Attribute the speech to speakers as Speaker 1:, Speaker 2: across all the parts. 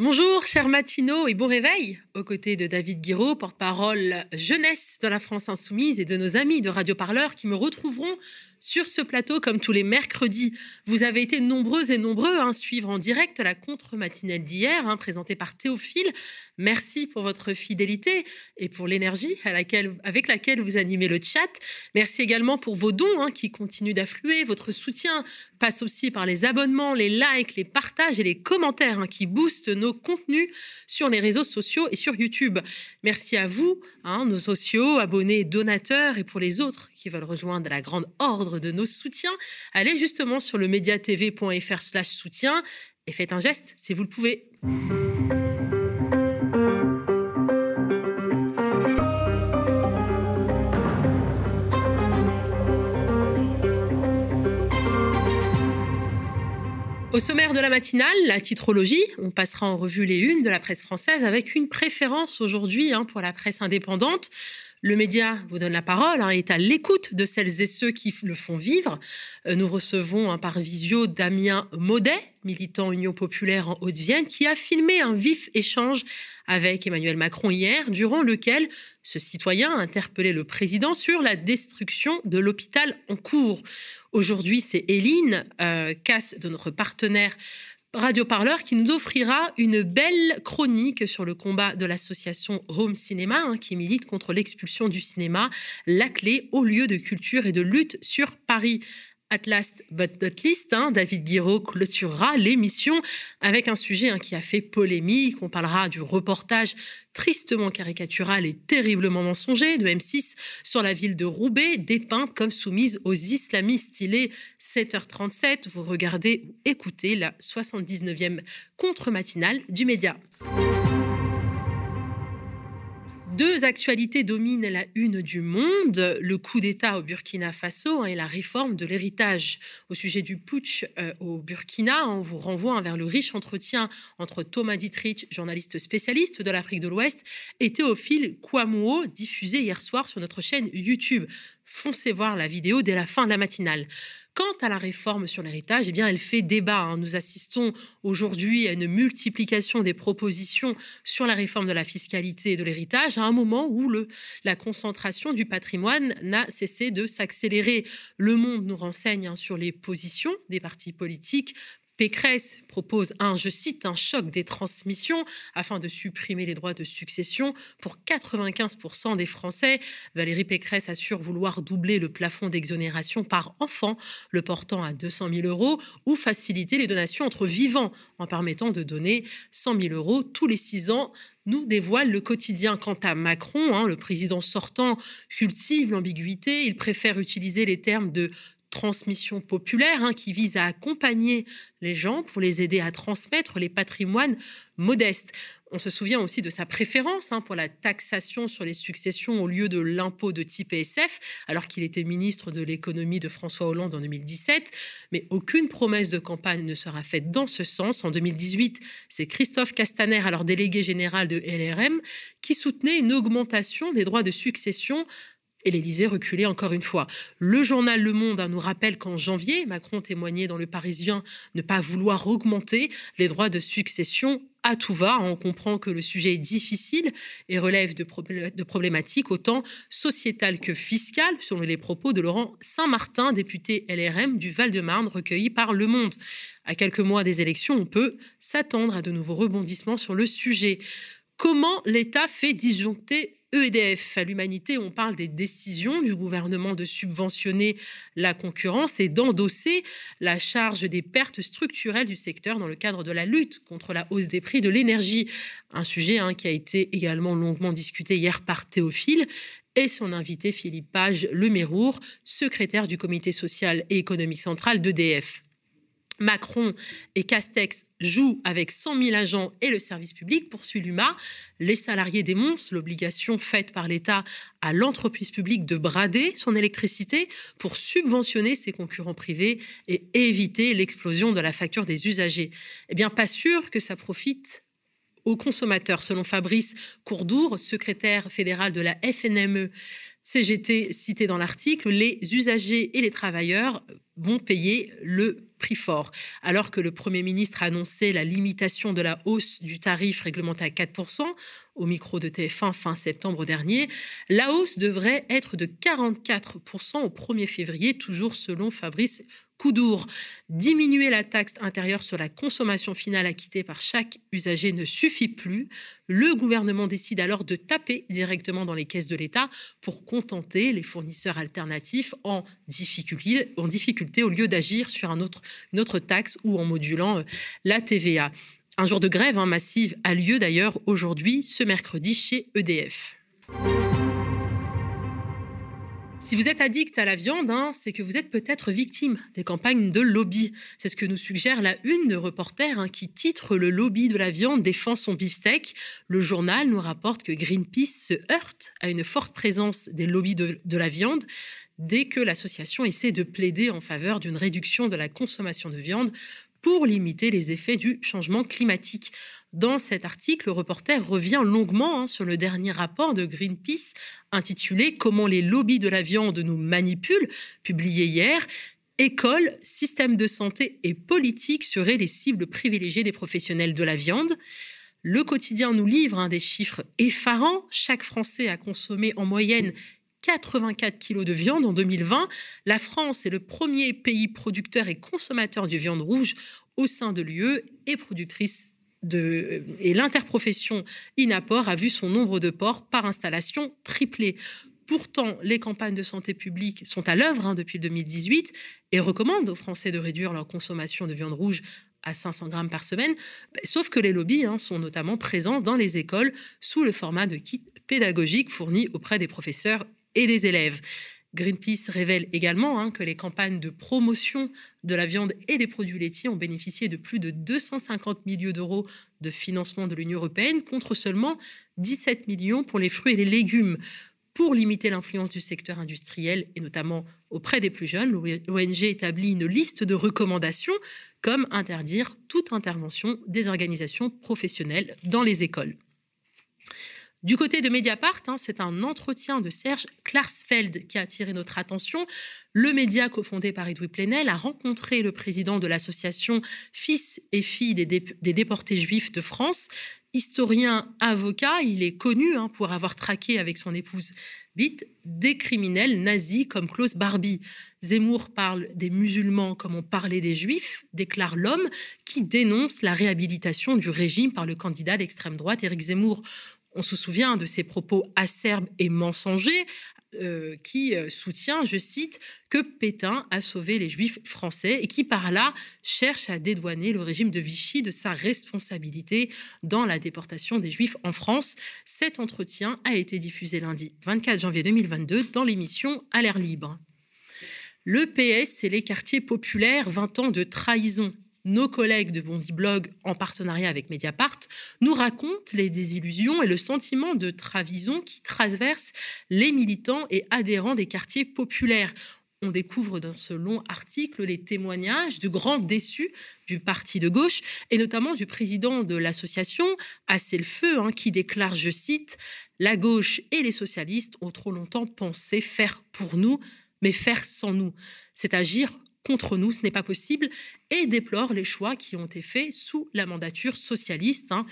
Speaker 1: Bonjour, cher matinaux et bon réveil. Aux côtés de David Guiraud, porte-parole jeunesse de la France Insoumise et de nos amis de Radio Parleur qui me retrouveront sur ce plateau comme tous les mercredis. Vous avez été nombreux et nombreux à suivre en direct la contre-matinale d'hier, hein, présentée par Théophile. Merci pour votre fidélité et pour l'énergie avec laquelle vous animez le chat. Merci également pour vos dons hein, qui continuent d'affluer. Votre soutien passe aussi par les abonnements, les likes, les partages et les commentaires hein, qui boostent nos contenus sur les réseaux sociaux et sur YouTube. Merci à vous, nos sociaux, abonnés, donateurs et pour les autres qui veulent rejoindre la grande ordre de nos soutiens, allez justement sur le mediatv.fr slash soutien et faites un geste si vous le pouvez. Au sommaire de la matinale, la titrologie, on passera en revue les unes de la presse française avec une préférence aujourd'hui hein, pour la presse indépendante. Le média vous donne la parole, hein, est à l'écoute de celles et ceux qui le font vivre. Euh, nous recevons un par visio Damien Maudet, militant Union populaire en Haute-Vienne, qui a filmé un vif échange avec Emmanuel Macron hier, durant lequel ce citoyen a interpellé le président sur la destruction de l'hôpital en cours. Aujourd'hui, c'est Éline, euh, casse de notre partenaire Radio Parleur qui nous offrira une belle chronique sur le combat de l'association Home Cinéma hein, qui milite contre l'expulsion du cinéma, la clé au lieu de culture et de lutte sur Paris. At last but not least, hein, David Guiraud clôturera l'émission avec un sujet hein, qui a fait polémique. On parlera du reportage tristement caricatural et terriblement mensonger de M6 sur la ville de Roubaix, dépeinte comme soumise aux islamistes. Il est 7h37. Vous regardez ou écoutez la 79e contre-matinale du média. Deux actualités dominent la une du monde, le coup d'État au Burkina Faso et la réforme de l'héritage. Au sujet du putsch euh, au Burkina, on vous renvoie vers le riche entretien entre Thomas Dietrich, journaliste spécialiste de l'Afrique de l'Ouest, et Théophile Kouamouo, diffusé hier soir sur notre chaîne YouTube. Foncez voir la vidéo dès la fin de la matinale. Quant à la réforme sur l'héritage, eh bien, elle fait débat. Hein. Nous assistons aujourd'hui à une multiplication des propositions sur la réforme de la fiscalité et de l'héritage à un moment où la concentration du patrimoine n'a cessé de s'accélérer. Le Monde nous renseigne hein, sur les positions des partis politiques Pécresse propose un, je cite, un choc des transmissions afin de supprimer les droits de succession pour 95% des Français. Valérie Pécresse assure vouloir doubler le plafond d'exonération par enfant, le portant à 200 000 euros, ou faciliter les donations entre vivants en permettant de donner 100 000 euros tous les six ans nous dévoile le quotidien. Quant à Macron, hein, le président sortant cultive l'ambiguïté. Il préfère utiliser les termes de transmission populaire hein, qui vise à accompagner les gens pour les aider à transmettre les patrimoines modestes. On se souvient aussi de sa préférence hein, pour la taxation sur les successions au lieu de l'impôt de type ESF, alors qu'il était ministre de l'économie de François Hollande en 2017. Mais aucune promesse de campagne ne sera faite dans ce sens. En 2018, c'est Christophe Castaner, alors délégué général de LRM, qui soutenait une augmentation des droits de succession et l'Élysée reculait encore une fois. Le journal Le Monde hein, nous rappelle qu'en janvier, Macron témoignait dans Le Parisien ne pas vouloir augmenter les droits de succession à tout va. On comprend que le sujet est difficile et relève de, problématiques autant sociétales que fiscales, selon les propos de Laurent Saint-Martin, député LRM du Val-de-Marne, recueilli par Le Monde. À quelques mois des élections, on peut s'attendre à de nouveaux rebondissements sur le sujet. Comment l'État fait disjoncter EDF à l'humanité, on parle des décisions du gouvernement de subventionner la concurrence et d'endosser la charge des pertes structurelles du secteur dans le cadre de la lutte contre la hausse des prix de l'énergie. Un sujet hein, qui a été également longuement discuté hier par Théophile et son invité Philippe Page Lemérour, secrétaire du comité social et économique central d'EDF. Macron et Castex jouent avec 100 000 agents et le service public, poursuit l'UMA. Les salariés dénoncent l'obligation faite par l'État à l'entreprise publique de brader son électricité pour subventionner ses concurrents privés et éviter l'explosion de la facture des usagers. Eh bien, pas sûr que ça profite aux consommateurs, selon Fabrice Courdour, secrétaire fédéral de la FNME. CGT cité dans l'article, les usagers et les travailleurs vont payer le prix fort. Alors que le Premier ministre a annoncé la limitation de la hausse du tarif réglementé à 4%, au micro de TF1 fin septembre dernier, la hausse devrait être de 44% au 1er février, toujours selon Fabrice Coudour. Diminuer la taxe intérieure sur la consommation finale acquittée par chaque usager ne suffit plus. Le gouvernement décide alors de taper directement dans les caisses de l'État pour contenter les fournisseurs alternatifs en difficulté, en difficulté au lieu d'agir sur un autre, une autre taxe ou en modulant euh, la TVA. Un jour de grève hein, massive a lieu d'ailleurs aujourd'hui, ce mercredi, chez EDF. Si vous êtes addict à la viande, hein, c'est que vous êtes peut-être victime des campagnes de lobby. C'est ce que nous suggère la une de Reporter hein, qui titre Le lobby de la viande défend son beefsteak. Le journal nous rapporte que Greenpeace se heurte à une forte présence des lobbies de, de la viande dès que l'association essaie de plaider en faveur d'une réduction de la consommation de viande pour limiter les effets du changement climatique. Dans cet article, le reporter revient longuement hein, sur le dernier rapport de Greenpeace intitulé Comment les lobbies de la viande nous manipulent, publié hier. École, système de santé et politique seraient les cibles privilégiées des professionnels de la viande. Le quotidien nous livre hein, des chiffres effarants. Chaque Français a consommé en moyenne 84 kilos de viande en 2020. La France est le premier pays producteur et consommateur de viande rouge au sein de l'UE et productrice de, et l'interprofession Inaport a vu son nombre de porcs par installation tripler. Pourtant, les campagnes de santé publique sont à l'œuvre hein, depuis 2018 et recommandent aux Français de réduire leur consommation de viande rouge à 500 grammes par semaine, sauf que les lobbies hein, sont notamment présents dans les écoles sous le format de kits pédagogiques fournis auprès des professeurs et des élèves. Greenpeace révèle également hein, que les campagnes de promotion de la viande et des produits laitiers ont bénéficié de plus de 250 millions d'euros de financement de l'Union européenne contre seulement 17 millions pour les fruits et les légumes. Pour limiter l'influence du secteur industriel et notamment auprès des plus jeunes, l'ONG établit une liste de recommandations comme interdire toute intervention des organisations professionnelles dans les écoles. Du côté de Mediapart, hein, c'est un entretien de Serge Klarsfeld qui a attiré notre attention. Le média cofondé par Edoui Plenel a rencontré le président de l'association Fils et filles des, déportés juifs de France. Historien, avocat, il est connu hein, pour avoir traqué avec son épouse Bit des criminels nazis comme Klaus Barbie. Zemmour parle des musulmans comme on parlait des juifs, déclare l'homme qui dénonce la réhabilitation du régime par le candidat d'extrême droite Éric Zemmour. On se souvient de ses propos acerbes et mensongers euh, qui euh, soutient, je cite, que Pétain a sauvé les juifs français et qui par là cherche à dédouaner le régime de Vichy de sa responsabilité dans la déportation des juifs en France. Cet entretien a été diffusé lundi 24 janvier 2022 dans l'émission À l'air libre. Le PS et les quartiers populaires, 20 ans de trahison nos collègues de Bondi Blog, en partenariat avec Mediapart, nous racontent les désillusions et le sentiment de trahison qui traverse les militants et adhérents des quartiers populaires. On découvre dans ce long article les témoignages de grands déçus du parti de gauche et notamment du président de l'association Assez le Feu hein, qui déclare, je cite, La gauche et les socialistes ont trop longtemps pensé faire pour nous, mais faire sans nous. C'est agir contre nous, ce n'est pas possible, et déplore les choix qui ont été faits sous la mandature socialiste. Hein.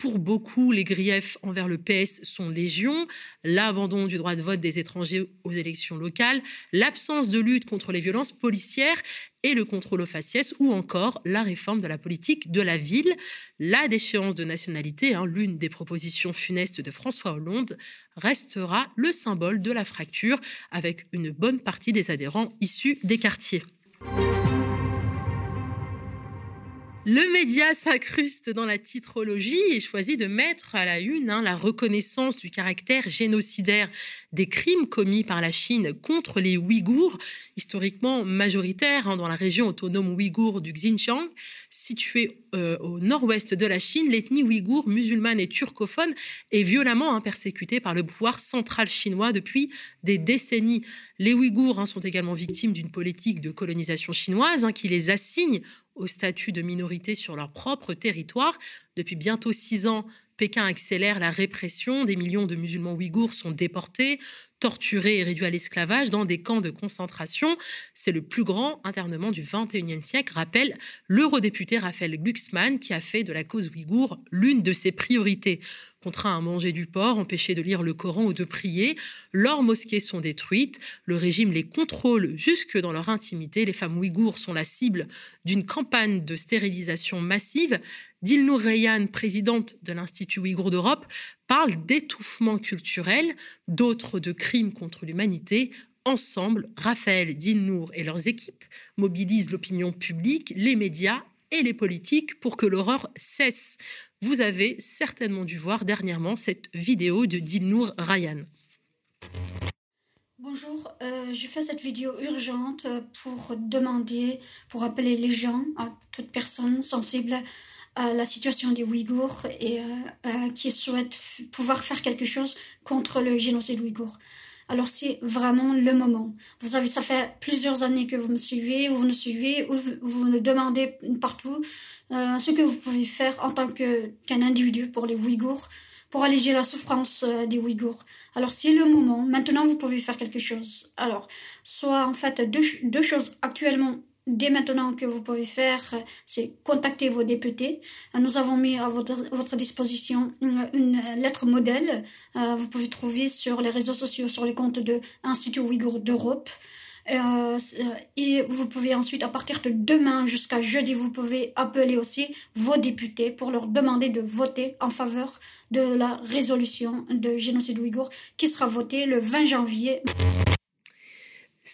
Speaker 1: Pour beaucoup, les griefs envers le PS sont légion, l'abandon du droit de vote des étrangers aux élections locales, l'absence de lutte contre les violences policières et le contrôle aux faciès, ou encore la réforme de la politique de la ville. La déchéance de nationalité, hein, l'une des propositions funestes de François Hollande, restera le symbole de la fracture avec une bonne partie des adhérents issus des quartiers. Thank you Le média s'incruste dans la titrologie et choisit de mettre à la une hein, la reconnaissance du caractère génocidaire des crimes commis par la Chine contre les Ouïghours, historiquement majoritaires hein, dans la région autonome ouïghour du Xinjiang, située euh, au nord-ouest de la Chine. L'ethnie ouïghour, musulmane et turcophone, est violemment hein, persécutée par le pouvoir central chinois depuis des décennies. Les Ouïghours sont également victimes d'une politique de colonisation chinoise qui les assigne au statut de minorité sur leur propre territoire. Depuis bientôt six ans, Pékin accélère la répression. Des millions de musulmans ouïghours sont déportés. torturés et réduits à l'esclavage dans des camps de concentration. C'est le plus grand internement du XXIe siècle, rappelle l'eurodéputé Raphaël Glucksmann, qui a fait de la cause ouïghour l'une de ses priorités contraints à manger du porc, empêchés de lire le Coran ou de prier. Leurs mosquées sont détruites. Le régime les contrôle jusque dans leur intimité. Les femmes ouïghours sont la cible d'une campagne de stérilisation massive. Dilnour Reyhan, présidente de l'Institut ouïghour d'Europe, parle d'étouffement culturel, d'autres de crimes contre l'humanité. Ensemble, Raphaël, Dilnour et leurs équipes mobilisent l'opinion publique, les médias et les politiques pour que l'horreur cesse. Vous avez certainement dû voir dernièrement cette vidéo de Dilnour Ryan.
Speaker 2: Bonjour, euh, je fais cette vidéo urgente pour demander, pour appeler les gens, à toute personne sensible à la situation des Ouïghours et euh, euh, qui souhaitent pouvoir faire quelque chose contre le génocide ouïghour. Alors c'est vraiment le moment. Vous savez, ça fait plusieurs années que vous me suivez, vous me suivez, vous, vous me demandez partout euh, ce que vous pouvez faire en tant qu'un individu pour les Ouïghours, pour alléger la souffrance euh, des Ouïghours. Alors c'est le moment. Maintenant, vous pouvez faire quelque chose. Alors, soit en fait deux choses actuellement dès maintenant que vous pouvez faire, c'est contacter vos députés. Nous avons mis à votre, disposition une, lettre modèle. Euh, vous pouvez trouver sur les réseaux sociaux, sur les comptes de l'Institut Ouïghour d'Europe. Euh, et vous pouvez ensuite, à partir de demain jusqu'à jeudi, vous pouvez appeler aussi vos députés pour leur demander de voter en faveur de la résolution de génocide ouïghour qui sera votée le 20 janvier.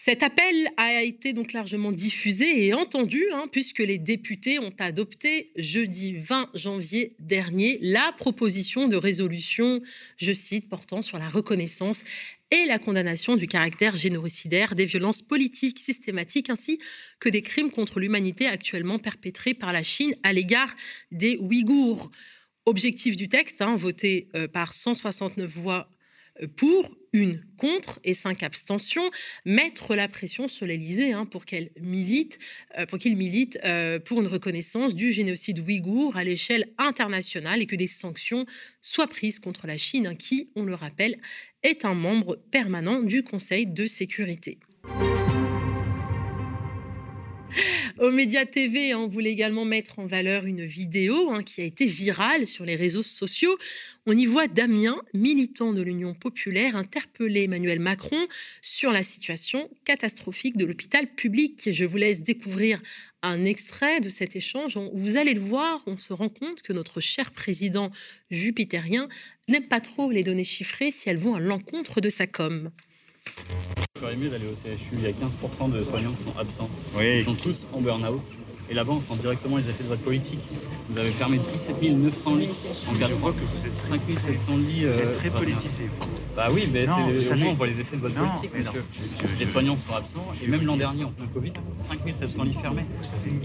Speaker 1: Cet appel a été donc largement diffusé et entendu, hein, puisque les députés ont adopté jeudi 20 janvier dernier la proposition de résolution, je cite, portant sur la reconnaissance et la condamnation du caractère génocidaire des violences politiques systématiques ainsi que des crimes contre l'humanité actuellement perpétrés par la Chine à l'égard des Ouïghours. Objectif du texte, hein, voté euh, par 169 voix pour, une contre et cinq abstentions, mettre la pression sur l'Élysée hein, pour qu'elle milite, euh, pour qu'il milite euh, pour une reconnaissance du génocide ouïghour à l'échelle internationale et que des sanctions soient prises contre la Chine, hein, qui, on le rappelle, est un membre permanent du Conseil de sécurité. Au Média TV, on voulait également mettre en valeur une vidéo hein, qui a été virale sur les réseaux sociaux. On y voit Damien, militant de l'Union populaire, interpeller Emmanuel Macron sur la situation catastrophique de l'hôpital public. Je vous laisse découvrir un extrait de cet échange. Vous allez le voir, on se rend compte que notre cher président jupitérien n'aime pas trop les données chiffrées si elles vont à l'encontre de sa com.
Speaker 3: Il ferait mieux d'aller au CHU. Il y a 15% de soignants qui sont absents. Ils sont tous en burn-out. Et là-bas, on sent directement les effets de votre politique. Vous avez fermé 17 900 lits en 4
Speaker 4: Je vois que vous êtes
Speaker 3: 5 700 lits.
Speaker 4: Vous êtes très politisé.
Speaker 3: Bah oui, mais c'est au moins on voit les effets de votre politique, monsieur. les soignants sont absents. Et même l'an dernier, en plein Covid, 5 700 lits fermés.
Speaker 4: Vous savez,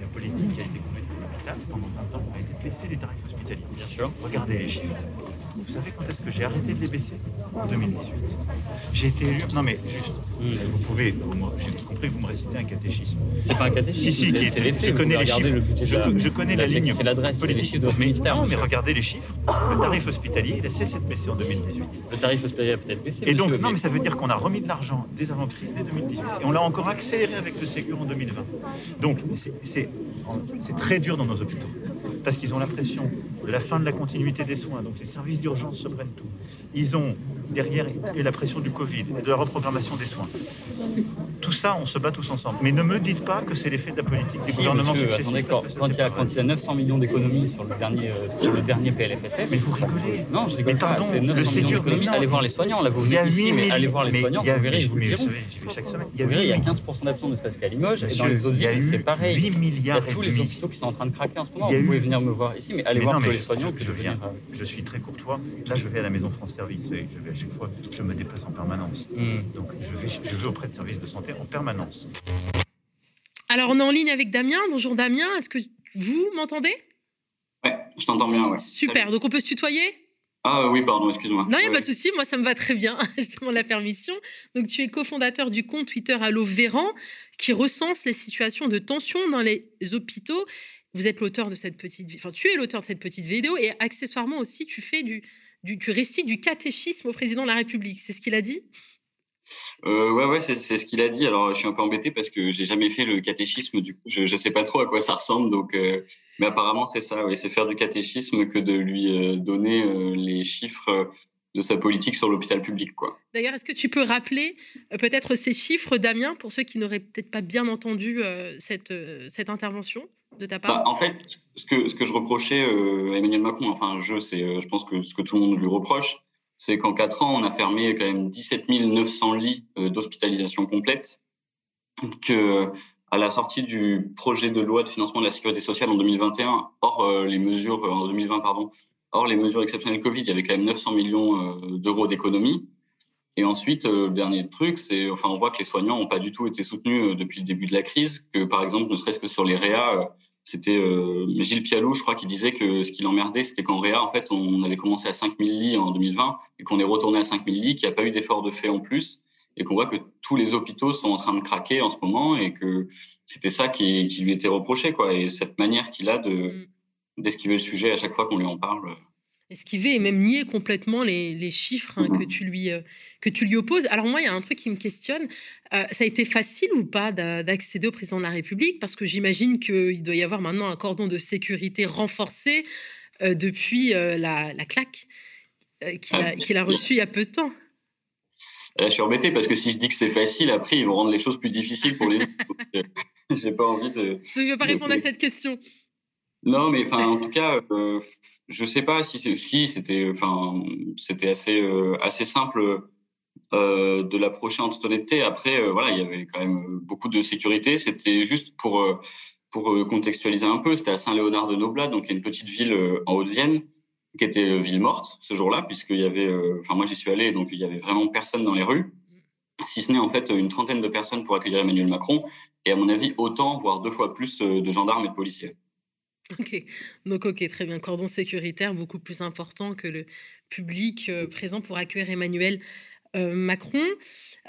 Speaker 4: la politique qui a été conduite à l'hôpital pendant 20 ans a été de baisser les tarifs hospitaliers.
Speaker 3: Bien sûr.
Speaker 4: Regardez les chiffres. Vous savez quand est-ce que j'ai arrêté de les baisser? En 2018. J'ai été élu. Non, mais juste, hmm. vous pouvez, j'ai compris que vous me récitez un catéchisme.
Speaker 3: C'est pas un catéchisme.
Speaker 4: Si, si, Je connais les chiffres. je, connais la, ligne.
Speaker 3: C'est l'adresse, les chiffres de votre ministère.
Speaker 4: Non, mais regardez les chiffres. Le tarif hospitalier, il a cessé de baisser en 2018.
Speaker 3: Le tarif hospitalier a peut-être baissé.
Speaker 4: Et donc, non, mais ça veut dire qu'on a remis de l'argent dès avant crise, dès 2018. Et on l'a encore accéléré avec le Ségur en 2020. Donc, c'est très dur dans nos hôpitaux parce qu'ils ont la pression de la fin de la continuité des soins, donc les services d'urgence se prennent tout. Ils ont derrière la pression du Covid et de la reprogrammation des soins. Tout ça, on se bat tous ensemble. Mais ne me dites pas que c'est l'effet de la politique des gouvernements
Speaker 3: successifs. quand, il y a, quand, il y a, 900 millions d'économies sur, le dernier, euh, sur le dernier PLFSS...
Speaker 4: Mais vous rigolez
Speaker 3: Non, je rigole pas. C'est 900 millions d'économies. Allez voir les soignants. Là, vous venez ici, mais allez voir les soignants, vous verrez, je vous le dirai.
Speaker 4: chaque semaine.
Speaker 3: Vous verrez, il y a 15% d'absents, ne serait-ce qu'à Limoges. Et dans les autres villes, c'est pareil. Il y a tous les hôpitaux qui sont en train de craquer en ce moment. Vous pouvez venir me voir ici, mais allez voir tous les soignants que je viens.
Speaker 4: Je suis très courtois. Là, je vais à la Maison France Service. Je vais chaque fois, je me déplace en permanence. Hmm. Donc, je vais, je vais auprès de services de santé en permanence.
Speaker 1: Alors, on est en ligne avec Damien. Bonjour Damien, est-ce que vous m'entendez?
Speaker 5: Oui, je t'entends bien, ouais.
Speaker 1: Super, donc on peut se tutoyer?
Speaker 5: Ah oui, pardon, excuse-moi.
Speaker 1: Non, il n'y a pas de souci, moi ça me va très bien, je demande la permission. Donc tu es cofondateur du compte Twitter Allo Véran qui recense les situations de tension dans les hôpitaux. Vous êtes l'auteur de cette petite, enfin tu es l'auteur de cette petite vidéo et accessoirement aussi tu fais du du, récit du catéchisme au président de la République. C'est ce qu'il a dit?
Speaker 5: Euh, ouais, ouais, c'est ce qu'il a dit. Alors, je suis un peu embêté parce que j'ai jamais fait le catéchisme. Du coup, je ne sais pas trop à quoi ça ressemble. Donc, euh, mais apparemment, c'est ça. Oui, c'est faire du catéchisme que de lui euh, donner euh, les chiffres de sa politique sur l'hôpital public, quoi.
Speaker 1: D'ailleurs, est-ce que tu peux rappeler peut-être ces chiffres, Damien, pour ceux qui n'auraient peut-être pas bien entendu cette, cette intervention?
Speaker 5: Bah, En fait, ce que, je reprochais à Emmanuel Macron, enfin, je, c'est, je pense que ce que tout le monde lui reproche, c'est qu'en quatre ans, on a fermé quand même 17 900 lits euh, d'hospitalisation complète, que à la sortie du projet de loi de financement de la sécurité sociale en 2021, hors euh, les mesures euh, en 2020 pardon, hors les mesures exceptionnelles Covid, il y avait quand même 900 millions d'euros d'économies. Et ensuite, le dernier truc, c'est, enfin, on voit que les soignants n'ont pas du tout été soutenus depuis le début de la crise, que par exemple, ne serait-ce que sur les réa, c'était euh, Gilles Pialou, je crois, qui disait que ce qui l'emmerdait, c'était qu'en Réa, en fait, on avait commencé à 5000 lits en 2020 et qu'on est retourné à 5000 lits, qu'il n'y a pas eu d'effort de fait en plus et qu'on voit que tous les hôpitaux sont en train de craquer en ce moment et que c'était ça qui, lui était reproché, quoi. Et cette manière qu'il a de mm. d'esquiver le sujet à chaque fois qu'on lui en parle
Speaker 1: esquiver et même nier complètement les, chiffres hein, que, tu lui, euh, que tu lui opposes. Alors moi, il y a un truc qui me questionne. Euh, ça a été facile ou pas d'accéder au président de la République? Parce que j'imagine qu'il doit y avoir maintenant un cordon de sécurité renforcé euh, depuis la, claque qu'il a, reçue il y a peu de temps.
Speaker 5: je suis embêté parce que si je dis que c'est facile, après, ils vont rendre les choses plus difficiles pour les J'ai pas envie de.
Speaker 1: je ne vais pas répondre à cette question.
Speaker 5: Non, mais en tout cas, euh, je sais pas si c'était, assez euh, simple euh, de l'approcher en toute honnêteté. Après, euh, voilà, il y avait quand même beaucoup de sécurité. C'était juste pour contextualiser un peu. C'était à Saint-Léonard de Noblat, donc une petite ville en Haute-Vienne qui était ville morte ce jour-là, puisqu'il y avait, enfin, moi j'y suis allé, donc il y avait vraiment personne dans les rues, si ce n'est en fait une trentaine de personnes pour accueillir Emmanuel Macron, et à mon avis autant, voire deux fois plus de gendarmes et de policiers.
Speaker 1: Ok, donc ok, très bien. Cordon sécuritaire beaucoup plus important que le public euh, présent pour accueillir Emmanuel euh, Macron.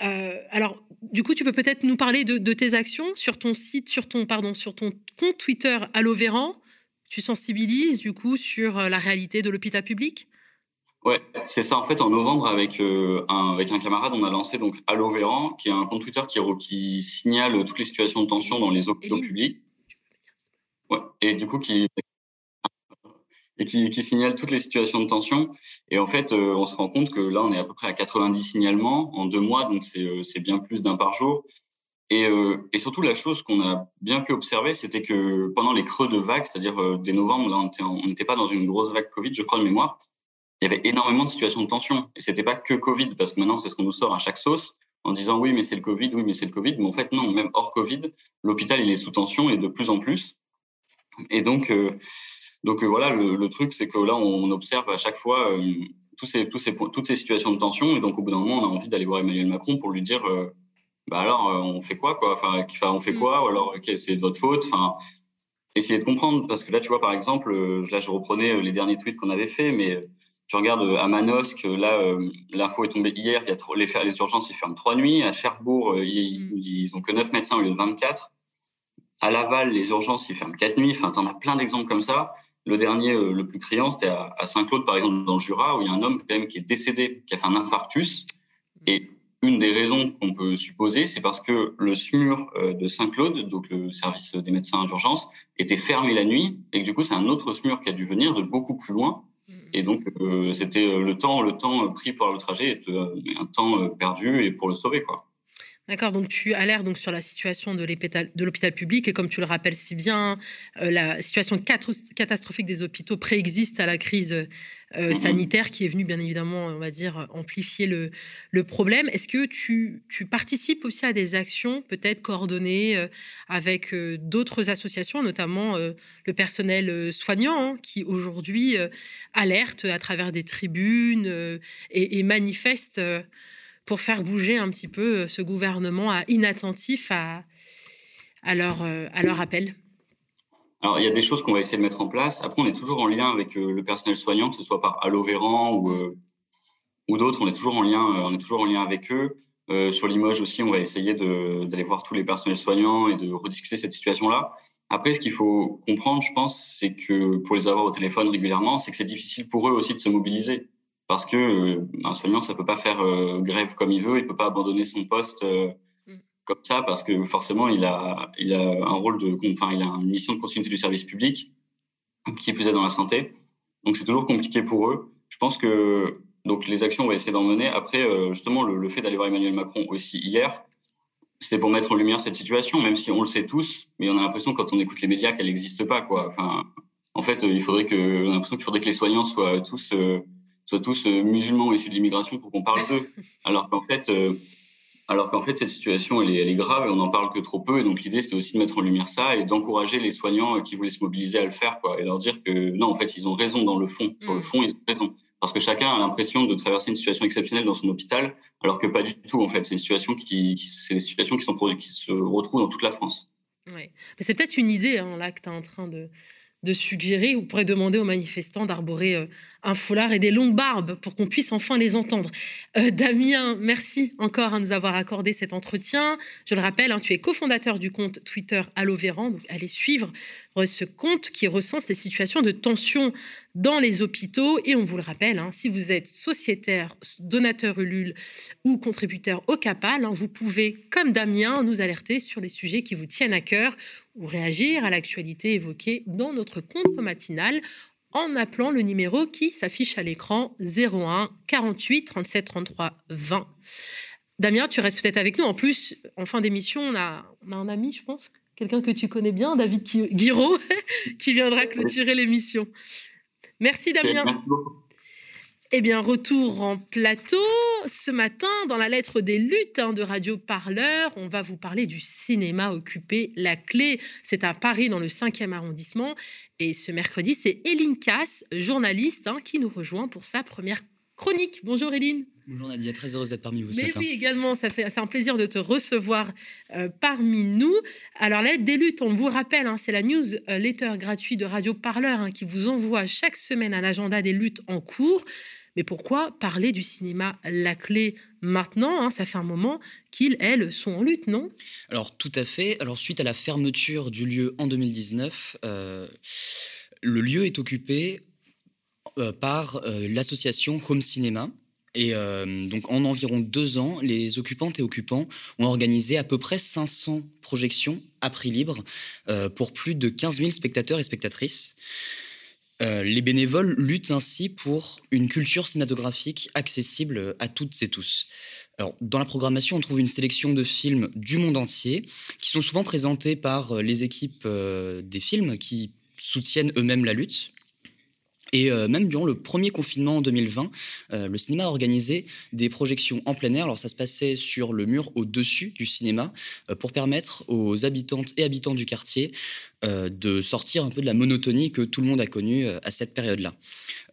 Speaker 1: Euh, alors, du coup, tu peux peut-être nous parler de, tes actions sur ton site, sur ton, pardon, sur ton compte Twitter Allo Véran. Tu sensibilises du coup sur la réalité de l'hôpital public?
Speaker 5: Ouais, c'est ça. En fait, en novembre, avec, un, avec un camarade, on a lancé donc Allo Véran, qui est un compte Twitter qui, qui signale toutes les situations de tension dans les hôpitaux publics. Et du coup, qui, et qui, signale toutes les situations de tension. Et en fait, euh, on se rend compte que là, on est à peu près à 90 signalements en deux mois, donc c'est euh, bien plus d'un par jour. Et, euh, et, surtout, la chose qu'on a bien pu observer, c'était que pendant les creux de vagues, c'est-à-dire dès novembre, là, on n'était pas dans une grosse vague Covid, je crois de mémoire, il y avait énormément de situations de tension. Et c'était pas que Covid, parce que maintenant, c'est ce qu'on nous sort à chaque sauce en disant oui, mais c'est le Covid, oui, mais c'est le Covid. Mais en fait, non, même hors Covid, l'hôpital, il est sous tension et de plus en plus. Et donc, euh, donc euh, voilà, le, truc, c'est que là, on observe à chaque fois euh, tous ces, tous ces, toutes ces situations de tension. Et donc, au bout d'un moment, on a envie d'aller voir Emmanuel Macron pour lui dire bah alors, on fait quoi, quoi? Enfin, on fait mm. quoi? Ou alors, c'est de votre faute Enfin, essayer de comprendre. Parce que là, tu vois, par exemple, là, je reprenais les derniers tweets qu'on avait fait, mais tu regardes à Manosque, là, l'info est tombée hier, il y a trop, les, les urgences, ils ferment trois nuits. À Cherbourg, ils, mm. ils ont que 9 médecins au lieu de 24. À Laval, les urgences, ils ferment quatre nuits. Enfin, tu en as plein d'exemples comme ça. Le dernier, euh, le plus criant, c'était à, Saint-Claude, par exemple, dans le Jura, où il y a un homme quand même qui est décédé, qui a fait un infarctus. Et une des raisons qu'on peut supposer, c'est parce que le SMUR euh, de Saint-Claude, donc le service des médecins d'urgence, était fermé la nuit, et que du coup, c'est un autre SMUR qui a dû venir de beaucoup plus loin. Mm. Et donc, euh, c'était le temps, le temps pris pour le trajet, et un temps perdu et pour le sauver, quoi.
Speaker 1: D'accord, donc tu alertes donc sur la situation de l'hôpital public et comme tu le rappelles si bien, euh, la situation catastrophique des hôpitaux préexiste à la crise euh, mhm. sanitaire qui est venue bien évidemment, on va dire, amplifier le, le problème. Est-ce que tu, tu, participes aussi à des actions peut-être coordonnées euh, avec d'autres associations, notamment le personnel soignant hein, qui aujourd'hui alerte à travers des tribunes et, et manifeste pour faire bouger un petit peu euh, ce gouvernement inattentif à, à, leur, euh, à leur appel
Speaker 5: alors, il y a des choses qu'on va essayer de mettre en place. Après, on est toujours en lien avec euh, le personnel soignant, que ce soit par Allo Véran ou, ou d'autres. On est toujours en lien, on est toujours en lien avec eux. sur Limoges aussi, on va essayer d'aller voir tous les personnels soignants et de rediscuter cette situation-là. Après, ce qu'il faut comprendre, je pense, c'est que pour les avoir au téléphone régulièrement, c'est que c'est difficile pour eux aussi de se mobiliser parce que un soignant, ça peut pas faire grève comme il veut, il peut pas abandonner son poste mm. comme ça parce que forcément, il a, il a un rôle de, enfin, il a une mission de continuité du service public qui est plus dans la santé. Donc c'est toujours compliqué pour eux. Je pense que donc les actions, on va essayer d'en mener. Après, justement, le, le fait d'aller voir Emmanuel Macron aussi hier, c'était pour mettre en lumière cette situation, même si on le sait tous, mais on a l'impression quand on écoute les médias qu'elle n'existe pas. Quoi. Enfin, en fait, il faudrait que, on a l'impression qu'il faudrait que les soignants soient tous, euh, soient tous euh, musulmans issus de l'immigration pour qu'on parle d'eux. Alors qu'en fait, euh, alors qu'en fait, cette situation, elle est, elle est, grave et on n'en parle que trop peu. Et donc, l'idée, c'est aussi de mettre en lumière ça et d'encourager les soignants qui voulaient se mobiliser à le faire, quoi, et leur dire que non, en fait, ils ont raison dans le fond. Sur le mm. fond, ils ont raison parce que chacun a l'impression de traverser une situation exceptionnelle dans son hôpital, alors que pas du tout en fait. C'est une situation qui, c'est des situations qui sont qui se retrouvent dans toute la France.
Speaker 1: Ouais. Mais c'est peut-être une idée hein, là que tu es en train de, de suggérer. Vous pourrez demander aux manifestants d'arborer euh, un foulard et des longues barbes pour qu'on puisse enfin les entendre. Euh, Damien, merci encore à nous avoir accordé cet entretien. Je le rappelle, hein, tu es cofondateur du compte Twitter Allo Véran, donc allez suivre ce compte qui recense les situations de tension dans les hôpitaux. Et on vous le rappelle, hein, si vous êtes sociétaire, donateur Ulule ou contributeur au CAPAL, hein, vous pouvez, comme Damien, nous alerter sur les sujets qui vous tiennent à cœur ou réagir à l'actualité évoquée dans notre compte matinal en appelant le numéro qui s'affiche à l'écran 01 48 37 33 20. Damien, tu restes peut-être avec nous. En plus, en fin d'émission, on a, on a un ami, je pense, quelqu'un que tu connais bien, David Guiraud, qui viendra clôturer l'émission. Merci Damien.
Speaker 5: Merci beaucoup.
Speaker 1: Eh bien, retour en plateau. Ce matin, dans la lettre des luttes hein, de Radio Parleur, on va vous parler du cinéma occupé. La clé, c'est à Paris, dans le 5e arrondissement. Et ce mercredi, c'est Eline Cass, journaliste, hein, qui nous rejoint pour sa première chronique. Bonjour Eline.
Speaker 6: Bonjour Nadia, très heureuse d'être parmi vous
Speaker 1: ce
Speaker 6: Mais
Speaker 1: oui, également, ça fait, c'est un plaisir de te recevoir euh, parmi nous. Alors, l'aide des luttes, on vous rappelle, hein, c'est la newsletter euh, gratuite de Radio Parleur hein, qui vous envoie chaque semaine un agenda des luttes en cours. Mais pourquoi parler du cinéma La Clé maintenant hein, Ça fait un moment qu'ils, elles, sont en lutte, non?
Speaker 6: Alors, tout à fait. Alors, suite à la fermeture du lieu en 2019, euh, le lieu est occupé par l'association Home Cinéma et euh, donc, en environ deux ans, les occupantes et occupants ont organisé à peu près 500 projections à prix libre euh, pour plus de 15 000 spectateurs et spectatrices. Euh, les bénévoles luttent ainsi pour une culture cinématographique accessible à toutes et tous. Alors, dans la programmation, on trouve une sélection de films du monde entier qui sont souvent présentés par les équipes des films qui soutiennent eux-mêmes la lutte. Et euh, même durant le premier confinement en 2020, euh, le cinéma a organisé des projections en plein air. Alors ça se passait sur le mur au-dessus du cinéma euh, pour permettre aux habitantes et habitants du quartier de sortir un peu de la monotonie que tout le monde a connue à cette période-là.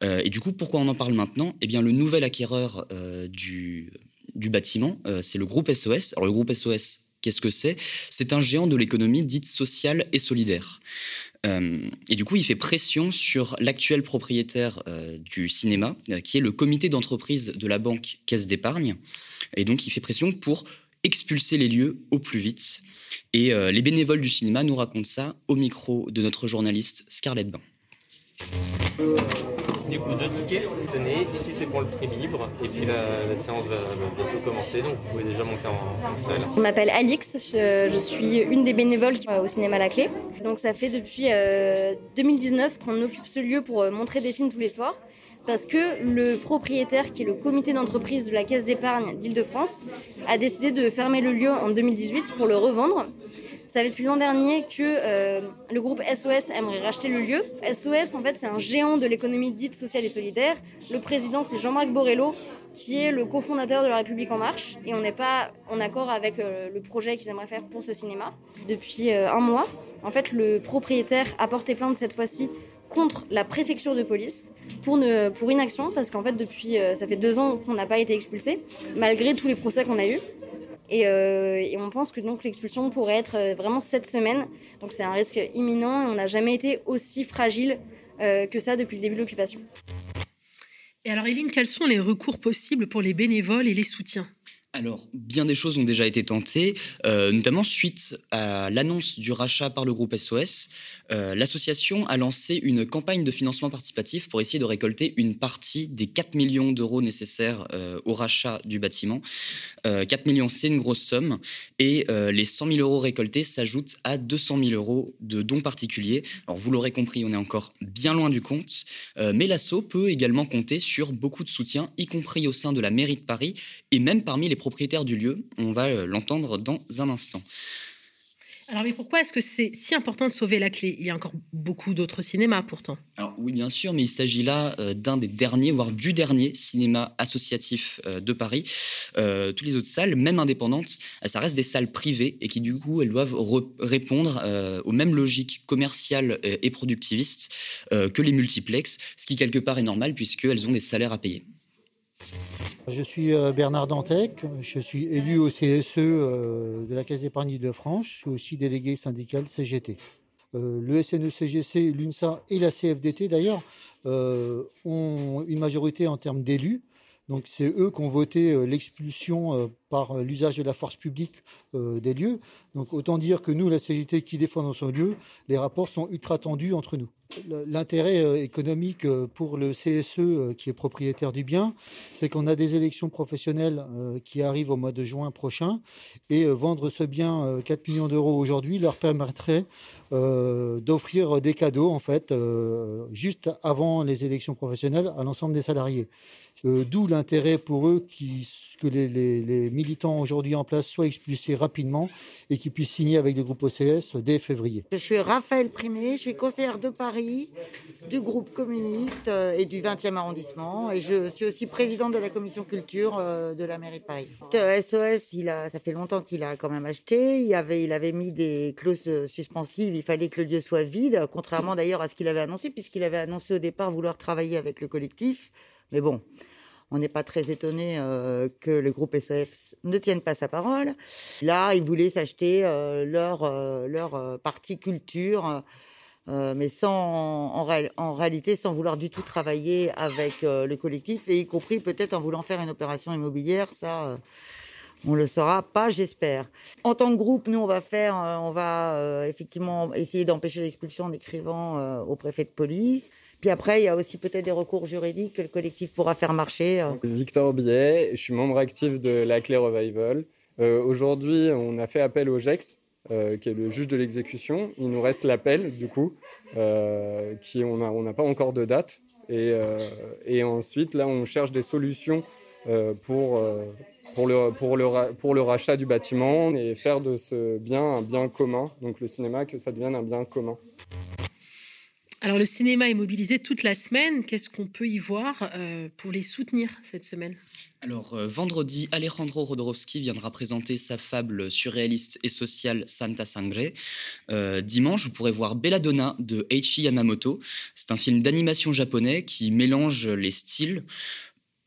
Speaker 6: et du coup, pourquoi on en parle maintenant? Eh bien, le nouvel acquéreur du, du bâtiment, c'est le groupe SOS. Alors le groupe SOS, Qu'est-ce que c'est? C'est un géant de l'économie dite sociale et solidaire. Euh, et du coup, il fait pression sur l'actuel propriétaire euh, du cinéma, euh, qui est le comité d'entreprise de la banque Caisse d'épargne. Et donc, il fait pression pour expulser les lieux au plus vite. Et les bénévoles du cinéma nous racontent ça au micro de notre journaliste Scarlett Bain.
Speaker 7: Du coup, deux tickets, tenez, ici c'est pour le prix libre, et puis la, séance va, bientôt commencer, donc vous pouvez déjà monter en, salle.
Speaker 8: Je m'appelle Alix, je, suis une des bénévoles au cinéma La Clé. Donc ça fait depuis 2019 euh, qu'on occupe ce lieu pour euh, montrer des films tous les soirs parce que le propriétaire, qui est le comité d'entreprise de la Caisse d'épargne d'Île-de-France, a décidé de fermer le lieu en 2018 pour le revendre. Ça fait depuis l'an dernier que euh, le groupe SOS aimerait racheter le lieu. SOS, en fait, c'est un géant de l'économie dite sociale et solidaire. Le président, c'est Jean-Marc Borrello, qui est le cofondateur de La République En Marche. Et on n'est pas en accord avec euh, le projet qu'ils aimeraient faire pour ce cinéma. Depuis euh, un mois, en fait, le propriétaire a porté plainte cette fois-ci contre la préfecture de police pour, pour inaction, parce qu'en fait, depuis, ça fait deux ans qu'on n'a pas été expulsé, malgré tous les procès qu'on a eus. Euh, et, on pense que donc l'expulsion pourrait être euh, vraiment cette semaine. Donc c'est un risque imminent et on n'a jamais été aussi fragile euh, que ça depuis le début de l'occupation.
Speaker 1: Et alors Eline, quels sont les recours possibles pour les bénévoles et les soutiens?
Speaker 6: Alors, bien des choses ont déjà été tentées, euh, notamment suite à l'annonce du rachat par le groupe SOS. Euh, l'association a lancé une campagne de financement participatif pour essayer de récolter une partie des 4 millions d'euros nécessaires euh, au rachat du bâtiment. 4 millions, c'est une grosse somme. Et les 100 000 euros récoltés s'ajoutent à 200 000 euros de dons particuliers. Alors, vous l'aurez compris, on est encore bien loin du compte. mais l'assaut peut également compter sur beaucoup de soutien, y compris au sein de la mairie de Paris et même parmi les propriétaire du lieu. On va euh, l'entendre dans un instant.
Speaker 1: Alors, mais pourquoi est-ce que c'est si important de sauver la clé? Il y a encore beaucoup d'autres cinémas pourtant.
Speaker 6: Alors, oui, bien sûr, mais il s'agit là euh, d'un des derniers, voire du dernier cinéma associatif euh, de Paris. toutes les autres salles, même indépendantes, ça reste des salles privées et qui, du coup, elles doivent répondre aux mêmes logiques commerciales et productivistes que les multiplex, ce qui, quelque part, est normal puisqu'elles ont des salaires à payer.
Speaker 9: Je suis euh, Bernard Dantec, je suis élu au CSE euh, de la Caisse d'épargne de France, je suis aussi délégué syndical CGT. Euh, le SNE-CGC, l'UNSA et la CFDT d'ailleurs ont une majorité en termes d'élus. Donc c'est eux qui ont voté l'expulsion par l'usage de la force publique des lieux. Donc autant dire que nous, la CGT qui défendons son lieu, les rapports sont ultra tendus entre nous. L'intérêt euh, économique euh, pour le CSE euh, qui est propriétaire du bien, c'est qu'on a des élections professionnelles qui arrivent au mois de juin prochain et vendre ce bien 4 millions d'euros aujourd'hui leur permettrait d'offrir des cadeaux en fait juste avant les élections professionnelles à l'ensemble des salariés. D'où l'intérêt pour eux que les, militants aujourd'hui en place soient expulsés rapidement et qu'ils puissent signer avec le groupe OCS dès février.
Speaker 10: Je suis Raphaël Primé, je suis conseillère de Paris du groupe communiste euh, et du 20e arrondissement. Et je suis aussi présidente de la commission culture euh, de la mairie de Paris. SOS, euh, il a, ça fait longtemps qu'il a quand même acheté. Il avait, il avait mis des clauses suspensives. Il fallait que le lieu soit vide, contrairement d'ailleurs à ce qu'il avait annoncé, puisqu'il avait annoncé au départ vouloir travailler avec le collectif. Mais bon, on n'est pas très étonné que le groupe SOS ne tienne pas sa parole. Là, ils voulaient s'acheter leur, leur partie culture euh, mais sans, en, réalité sans vouloir du tout travailler avec euh, le collectif, et y compris peut-être en voulant faire une opération immobilière, ça, euh, on le saura pas, j'espère. En tant que groupe, nous, on va faire, on va effectivement essayer d'empêcher l'expulsion en écrivant au préfet de police. Puis après, il y a aussi peut-être des recours juridiques que le collectif pourra faire marcher.
Speaker 11: Victor Billet, je suis membre actif de la Clé Revival. Aujourd'hui, on a fait appel au GEX, euh, qui est le juge de l'exécution. Il nous reste l'appel, du coup, euh, qui on n'a pas encore de date. Et, euh, et, ensuite, là, on cherche des solutions pour, pour, le, pour, le, pour le rachat du bâtiment et faire de ce bien un bien commun, donc le cinéma, que ça devienne un bien commun.
Speaker 1: Alors le cinéma est mobilisé toute la semaine. Qu'est-ce qu'on peut y voir pour les soutenir cette semaine?
Speaker 6: Alors, euh, vendredi, Alejandro Rodorowski viendra présenter sa fable surréaliste et sociale Santa Sangre. Euh, dimanche, vous pourrez voir Belladonna de Eiichi Yamamoto. C'est un film d'animation japonais qui mélange les styles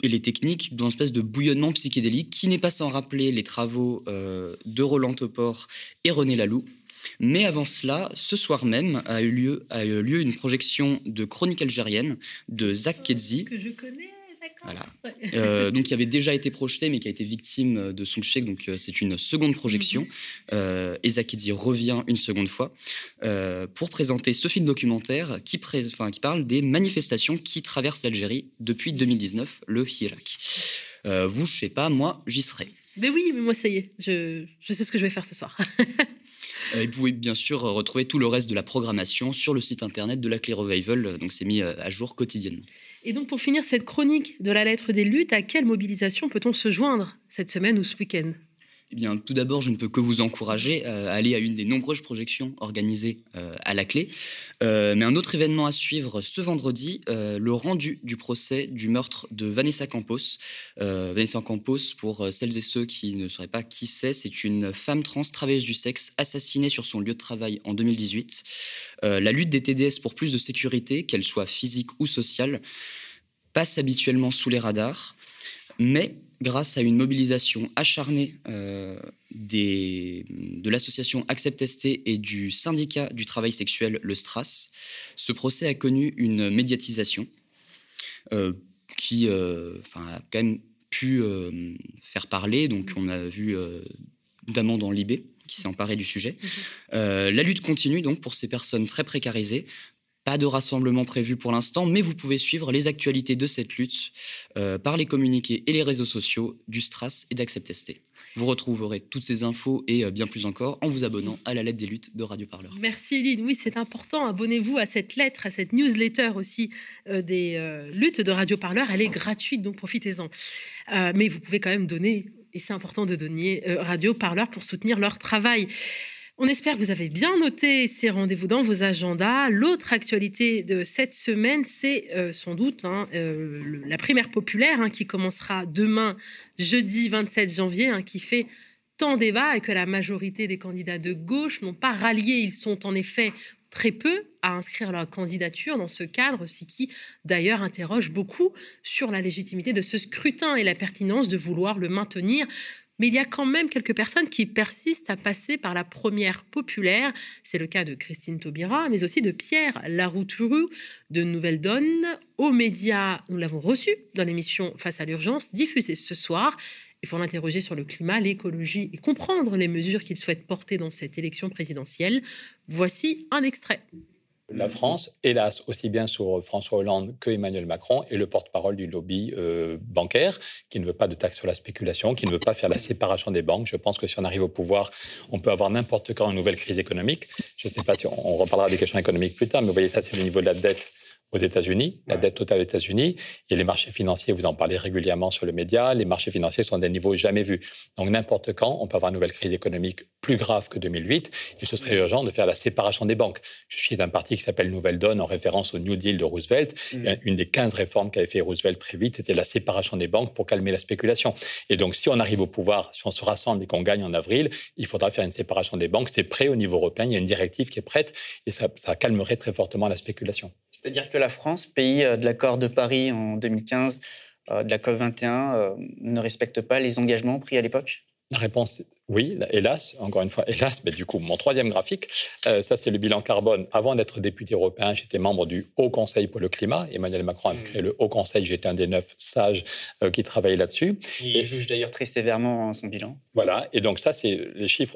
Speaker 6: et les techniques dans une espèce de bouillonnement psychédélique qui n'est pas sans rappeler les travaux euh, de Roland Topor et René Laloux. Mais avant cela, ce soir même, a eu lieu, a eu lieu une projection de Chronique algérienne de Zach Kedzi.
Speaker 1: Que je connais.
Speaker 6: Voilà. Euh, donc, qui avait déjà été projeté, mais qui a été victime de son chèque. Donc, euh, c'est une seconde projection. Mm -hmm. revient une seconde fois pour présenter ce film documentaire qui, qui parle des manifestations qui traversent l'Algérie depuis 2019, le Hirak. vous, je sais pas, moi, j'y serai.
Speaker 1: Mais oui, mais moi, ça y est, je, je sais ce que je vais faire ce soir.
Speaker 6: vous pouvez bien sûr retrouver tout le reste de la programmation sur le site internet de la Clé Revival, donc c'est mis à jour quotidiennement.
Speaker 1: Et donc, pour finir cette chronique de la lettre des luttes, à quelle mobilisation peut-on se joindre cette semaine ou ce week-end?
Speaker 6: Eh tout d'abord, je ne peux que vous encourager euh, à aller à une des nombreuses projections organisées euh, à la clé. Euh, mais un autre événement à suivre ce vendredi, le rendu du procès du meurtre de Vanessa Campos. Vanessa Campos, pour celles et ceux qui ne sauraient pas qui c'est, c'est une femme trans travailleuse du sexe assassinée sur son lieu de travail en 2018. la lutte des TDS pour plus de sécurité, qu'elle soit physique ou sociale, passe habituellement sous les radars. Mais grâce à une mobilisation acharnée euh, de l'association Accept ST et du syndicat du travail sexuel, le STRAS, ce procès a connu une médiatisation euh, qui euh, a quand même pu faire parler. Donc, on a vu notamment dans l'IB qui s'est emparé du sujet. Mhm. la lutte continue donc pour ces personnes très précarisées. Pas de rassemblement prévu pour l'instant, mais vous pouvez suivre les actualités de cette lutte par les communiqués et les réseaux sociaux du Stras et d'Accept ST. Vous retrouverez toutes ces infos et euh, bien plus encore en vous abonnant à la lettre des luttes de Radio Parleur.
Speaker 1: Merci Eline. Oui, c'est important. Abonnez-vous à cette lettre, à cette newsletter aussi euh, des euh, luttes de Radio Parleur. Elle est gratuite, donc profitez-en. mais vous pouvez quand même donner, et c'est important de donner Radio Parleur pour soutenir leur travail. On espère que vous avez bien noté ces rendez-vous dans vos agendas. L'autre actualité de cette semaine, c'est euh, sans doute hein, euh, la primaire populaire hein, qui commencera demain, jeudi 27 janvier, hein, qui fait tant débat et que la majorité des candidats de gauche n'ont pas rallié. Ils sont en effet très peu à inscrire leur candidature dans ce cadre, ce qui d'ailleurs interroge beaucoup sur la légitimité de ce scrutin et la pertinence de vouloir le maintenir mais il y a quand même quelques personnes qui persistent à passer par la première populaire. C'est le cas de Christine Taubira, mais aussi de Pierre Laroutourou de Nouvelle Donne. Aux médias, nous l'avons reçu dans l'émission Face à l'urgence, diffusée ce soir. Il faut l'interroger sur le climat, l'écologie et comprendre les mesures qu'il souhaite porter dans cette élection présidentielle. Voici un extrait.
Speaker 12: La France, hélas, aussi bien sur François Hollande que Emmanuel Macron, est le porte-parole du lobby euh, bancaire qui ne veut pas de taxe sur la spéculation, qui ne veut pas faire la séparation des banques. Je pense que si on arrive au pouvoir, on peut avoir n'importe quand une nouvelle crise économique. Je ne sais pas si on, on reparlera des questions économiques plus tard, mais vous voyez, ça, c'est le niveau de la dette aux États-Unis, la dette totale aux États-Unis, et les marchés financiers, vous en parlez régulièrement sur le média, les marchés financiers sont à des niveaux jamais vus. Donc n'importe quand, on peut avoir une nouvelle crise économique plus grave que 2008, et ce serait urgent de faire la séparation des banques. Je suis d'un parti qui s'appelle Nouvelle Donne, en référence au New Deal de Roosevelt. Mm. Une des 15 réformes qu'avait fait Roosevelt très vite, c'était la séparation des banques pour calmer la spéculation. Et donc si on arrive au pouvoir, si on se rassemble et qu'on gagne en avril, il faudra faire une séparation des banques. C'est prêt au niveau européen, il y a une directive qui est prête, et ça, ça calmerait très fortement la spéculation.
Speaker 13: C'est-à-dire que la France, pays euh, de l'accord de Paris en 2015, euh, de la COP21, euh, ne respecte pas les engagements pris à l'époque?
Speaker 12: La réponse oui, hélas, encore une fois, hélas, mais du coup, mon troisième graphique, euh, ça c'est le bilan carbone. Avant d'être député européen, j'étais membre du Haut Conseil pour le climat. Emmanuel Macron a mmh. créé le Haut Conseil, j'étais un des neuf sages euh, qui travaillaient là-dessus.
Speaker 13: Il juge d'ailleurs très sévèrement son bilan.
Speaker 12: Voilà, et donc ça c'est les chiffres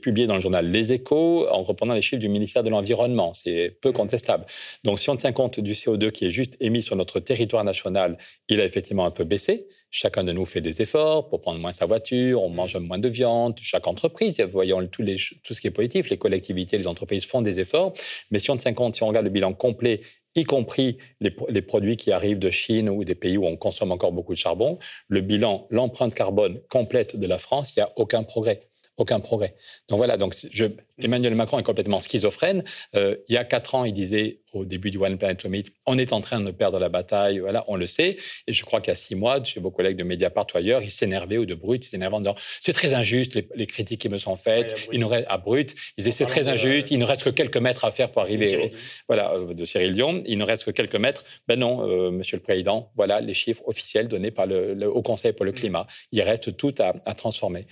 Speaker 12: publiés dans le journal Les Échos en reprenant les chiffres du ministère de l'Environnement. C'est peu mmh. contestable. Donc si on tient compte du CO2 qui est juste émis sur notre territoire national, il a effectivement un peu baissé. Chacun de nous fait des efforts pour prendre moins sa voiture, on mange moins de viande, chaque entreprise, voyons tout, les, tout ce qui est positif, les collectivités, les entreprises font des efforts, mais si on tient compte, si on regarde le bilan complet, y compris les, les, produits qui arrivent de Chine ou des pays où on consomme encore beaucoup de charbon, le bilan, l'empreinte carbone complète de la France, il n'y a aucun progrès aucun progrès. Donc voilà, donc je, Emmanuel Macron est complètement schizophrène. Euh, il y a quatre ans, il disait au début du One Planet Summit, on est en train de perdre la bataille, voilà, on le sait. Et je crois qu'il y a six mois, chez vos collègues de Mediapart ou ailleurs, il s'énervait ou de Brut, il s'énervait en disant c'est très injuste les, critiques qui me sont faites. il nous reste à Brut, il disait c'est très injuste, il ne reste que quelques mètres à faire pour arriver, voilà, euh, de Cyril Dion, il ne reste que quelques mètres. Ben non, euh, Monsieur le Président, voilà les chiffres officiels donnés par le, Haut Conseil pour le mm. climat. Il reste tout à, à transformer.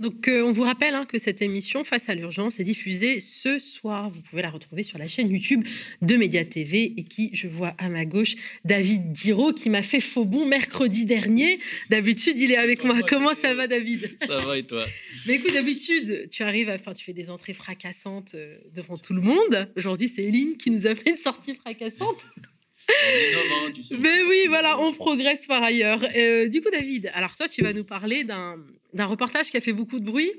Speaker 1: Donc, euh, on vous rappelle hein, que cette émission Face à l'urgence est diffusée ce soir. Vous pouvez la retrouver sur la chaîne YouTube de Média TV et qui, je vois à ma gauche, David Guiraud qui m'a fait faux bon mercredi dernier. D'habitude, il est avec moi. Comment ça va, David?
Speaker 14: Ça va et toi?
Speaker 1: Mais écoute, d'habitude, tu arrives, à, enfin, tu fais des entrées fracassantes euh, devant tout le monde. Aujourd'hui, c'est Eline qui nous a fait une sortie fracassante. Mais oui, voilà, on progresse par ailleurs. Euh, du coup, David, alors toi, tu vas nous parler d'un reportage qui a fait beaucoup de bruit.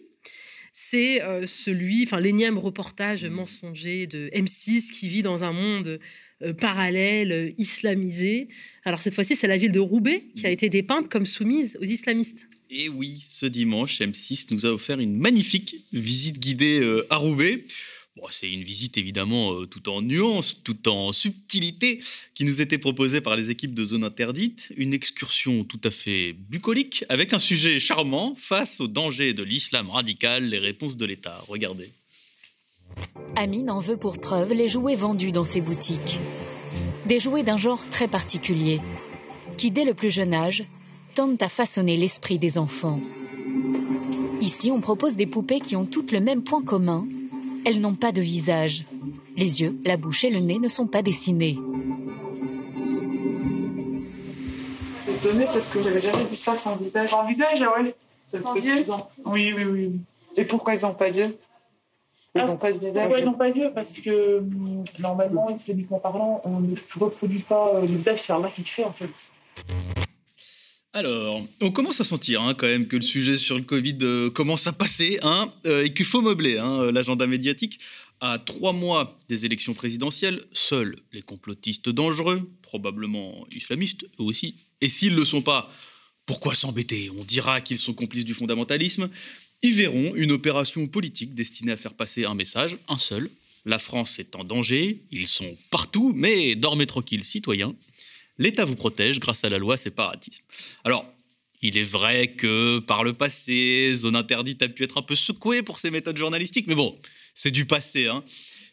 Speaker 1: C'est euh, celui, enfin, l'énième reportage mensonger de M6 qui vit dans un monde euh, parallèle, islamisé. Alors cette fois-ci, c'est la ville de Roubaix qui a été dépeinte comme soumise aux islamistes.
Speaker 14: Et oui, ce dimanche, M6 nous a offert une magnifique visite guidée à Roubaix c'est une visite évidemment euh, tout en nuances, tout en subtilité, qui nous était proposée par les équipes de Zone Interdite. Une excursion tout à fait bucolique, avec un sujet charmant face aux dangers de l'islam radical, les réponses de l'État. Regardez.
Speaker 15: Amine en veut pour preuve les jouets vendus dans ses boutiques. Des jouets d'un genre très particulier, qui dès le plus jeune âge tentent à façonner l'esprit des enfants. Ici, on propose des poupées qui ont toutes le même point commun, elles n'ont pas de visage. Les yeux, la bouche et le nez ne sont pas dessinés.
Speaker 16: Tenez étonné parce que j'avais jamais vu ça sans visage.
Speaker 17: Sans visage, ouais.
Speaker 16: Ça
Speaker 17: Sans Dieu. Oui, oui, oui.
Speaker 16: Et pourquoi ils n'ont pas Dieu Ils
Speaker 17: Ah,
Speaker 16: n'ont pas de visage.
Speaker 17: Pourquoi ils n'ont pas Dieu Parce que hum, normalement, islamiquement parlant, on ne reproduit pas euh, le visage, c'est Allah qui le fait en fait.
Speaker 14: Alors, on commence à sentir hein, quand même que le sujet sur le Covid euh, commence à passer hein, euh, et qu'il faut meubler hein, l'agenda médiatique. À trois mois des élections présidentielles, seuls les complotistes dangereux, probablement islamistes eux aussi, et s'ils ne le sont pas, pourquoi s'embêter? On dira qu'ils sont complices du fondamentalisme. Ils verront une opération politique destinée à faire passer un message, un seul. La France est en danger, ils sont partout, mais dormez tranquille, citoyens. L'État vous protège grâce à la loi séparatisme. Alors, il est vrai que par le passé, Zone Interdite a pu être un peu secouée pour ses méthodes journalistiques, mais bon, c'est du passé. Hein.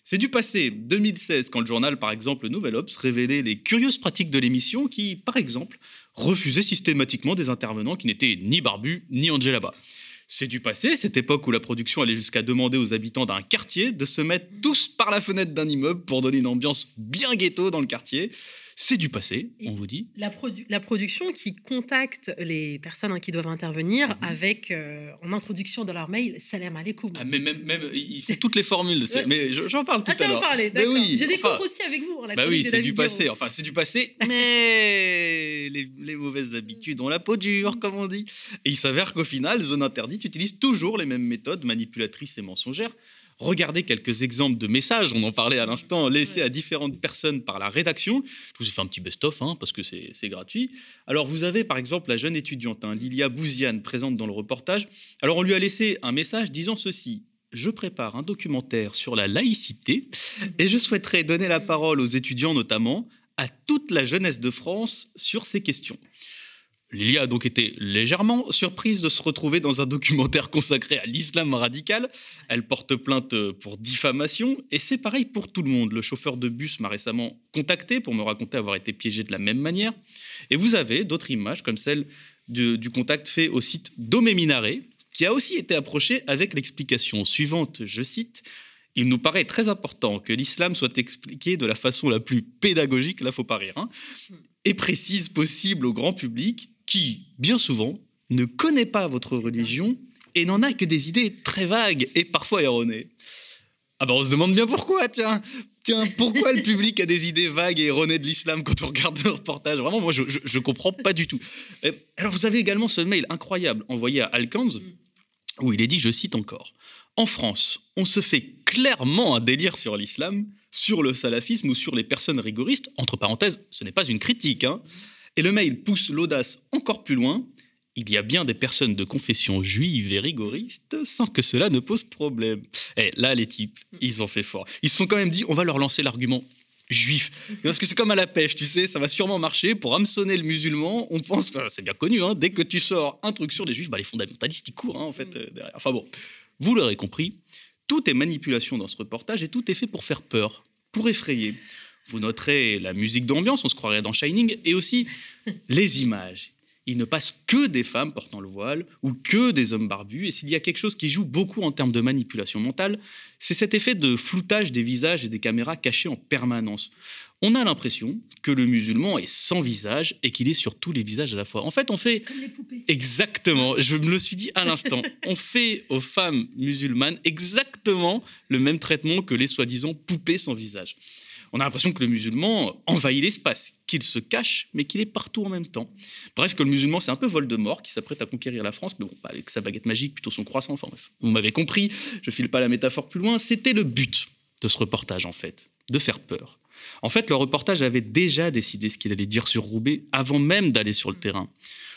Speaker 14: C'est du passé 2016, quand le journal, par exemple, le Nouvel Obs, révélait les curieuses pratiques de l'émission qui, par exemple, refusaient systématiquement des intervenants qui n'étaient ni Barbu ni Angela Ba. C'est du passé, cette époque où la production allait jusqu'à demander aux habitants d'un quartier de se mettre tous par la fenêtre d'un immeuble pour donner une ambiance bien ghetto dans le quartier. C'est du passé, on vous dit.
Speaker 1: La, produ- la production qui contacte les personnes hein, qui doivent intervenir avec, euh, en introduction de leur mail, salam alaikum.
Speaker 14: Ah, mais même, même, il faut toutes les formules.
Speaker 1: Ouais.
Speaker 14: Mais je- j'en parle tout
Speaker 1: Ah, tu
Speaker 14: à l'heure. Mais oui,
Speaker 1: Je découvre
Speaker 14: enfin,
Speaker 1: aussi avec vous. la
Speaker 14: Bah oui, c'est du passé. Enfin, c'est du passé, mais les, les mauvaises habitudes ont la peau dure, comme on dit. Et il s'avère qu'au final, Zone Interdite utilise toujours les mêmes méthodes manipulatrices et mensongères. Regardez quelques exemples de messages, on en parlait à l'instant, laissés à différentes personnes par la rédaction. Je vous ai fait un petit best-of, hein, parce que c'est gratuit. Alors, vous avez par exemple la jeune étudiante, hein, Lilia Bouziane, présente dans le reportage. Alors, on lui a laissé un message disant ceci. Je prépare un documentaire sur la laïcité et je souhaiterais donner la parole aux étudiants notamment, à toute la jeunesse de France sur ces questions. Lilia a donc été légèrement surprise de se retrouver dans un documentaire consacré à l'islam radical. Elle porte plainte pour diffamation et c'est pareil pour tout le monde. Le chauffeur de bus m'a récemment contacté pour me raconter avoir été piégé de la même manière. Et vous avez d'autres images comme celle du contact fait au site Domé Minaret, qui a aussi été approché avec l'explication suivante, je cite, il nous paraît très important que l'islam soit expliqué de la façon la plus pédagogique, là faut pas rire, hein, et précise possible au grand public qui, bien souvent, ne connaît pas votre religion et n'en a que des idées très vagues et parfois erronées. Ah ben on se demande bien pourquoi, tiens. Tiens, pourquoi le public a des idées vagues et erronées de l'islam quand on regarde le reportage? Vraiment, moi, je, je comprends pas du tout. Euh, Alors, vous avez également ce mail incroyable envoyé à Alkans, où il est dit, je cite encore, En France, on se fait clairement un délire sur l'islam, sur le salafisme ou sur les personnes rigoristes. Entre parenthèses, ce n'est pas une critique. hein. Et le mail pousse l'audace encore plus loin. Il y a bien des personnes de confession juive et rigoriste sans que cela ne pose problème. Et là, les types, ils ont fait fort. Ils se sont quand même dit, on va leur lancer l'argument juif. Parce que c'est comme à la pêche, tu sais, ça va sûrement marcher. Pour hameçonner le musulman, on pense, c'est bien connu, hein, dès que tu sors un truc sur les juifs, bah, les fondamentalistes, ils courent, hein, en fait, euh, derrière. Enfin bon, vous l'aurez compris, tout est manipulation dans ce reportage et tout est fait pour faire peur, pour effrayer. Vous noterez la musique d'ambiance, on se croirait dans Shining, et aussi les images. Il ne passe que des femmes portant le voile ou que des hommes barbus. Et s'il y a quelque chose qui joue beaucoup en termes de manipulation mentale, c'est cet effet de floutage des visages et des caméras cachés en permanence. On a l'impression que le musulman est sans visage et qu'il est sur tous les visages à la fois. En fait, on fait exactement, je me le suis dit à l'instant, on fait aux femmes musulmanes exactement le même traitement que les soi-disant poupées sans visage. On a l'impression que le musulman envahit l'espace, qu'il se cache, mais qu'il est partout en même temps. Bref, que le musulman, c'est un peu Voldemort qui s'apprête à conquérir la France, mais bon, avec sa baguette magique, plutôt son croissant. Enfin bref, vous m'avez compris, je file pas la métaphore plus loin. C'était le but de ce reportage, en fait, de faire peur. En fait, le reportage avait déjà décidé ce qu'il allait dire sur Roubaix avant même d'aller sur le terrain.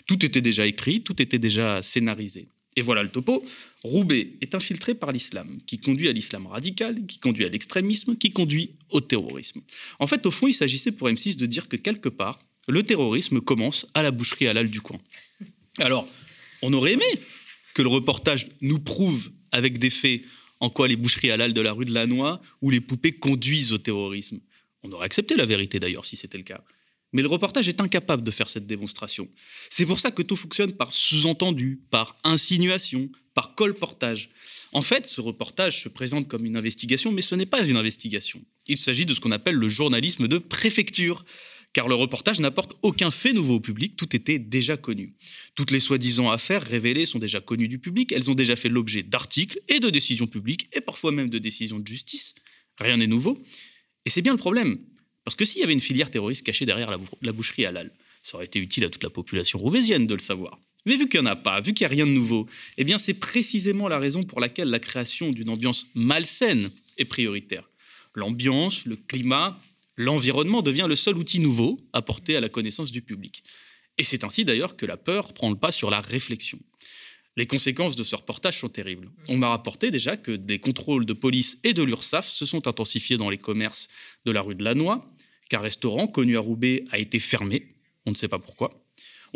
Speaker 14: Tout était déjà écrit, tout était déjà scénarisé. Et voilà le topo. Roubaix est infiltré par l'islam, qui conduit à l'islam radical, qui conduit à l'extrémisme, qui conduit au terrorisme. En fait, au fond, il s'agissait pour M6 de dire que quelque part, le terrorisme commence à la boucherie halal du coin. Alors, on aurait aimé que le reportage nous prouve avec des faits en quoi les boucheries halal de la rue de Lannoy ou les poupées conduisent au terrorisme. On aurait accepté la vérité d'ailleurs si c'était le cas. Mais le reportage est incapable de faire cette démonstration. C'est pour ça que tout fonctionne par sous-entendu, par insinuation, par colportage. En fait, ce reportage se présente comme une investigation, mais ce n'est pas une investigation. Il s'agit de ce qu'on appelle le journalisme de préfecture. car le reportage n'apporte aucun fait nouveau au public, tout était déjà connu. Toutes les soi-disant affaires révélées sont déjà connues du public, elles ont déjà fait l'objet d'articles et de décisions publiques, et parfois même de décisions de justice. Rien n'est nouveau. Et c'est bien le problème, parce que s'il y avait une filière terroriste cachée derrière la, boucherie halal, ça aurait été utile à toute la population roubaisienne de le savoir. Mais vu qu'il n'y en a pas, vu qu'il n'y a rien de nouveau, eh bien c'est précisément la raison pour laquelle la création d'une ambiance malsaine est prioritaire. L'ambiance, le climat, l'environnement devient le seul outil nouveau apporté à la connaissance du public. Et c'est ainsi d'ailleurs que la peur prend le pas sur la réflexion. Les conséquences de ce reportage sont terribles. On m'a rapporté déjà que des contrôles de police et de l'URSSAF se sont intensifiés dans les commerces de la rue de Lannoy, qu'un restaurant connu à Roubaix a été fermé. On ne sait pas pourquoi.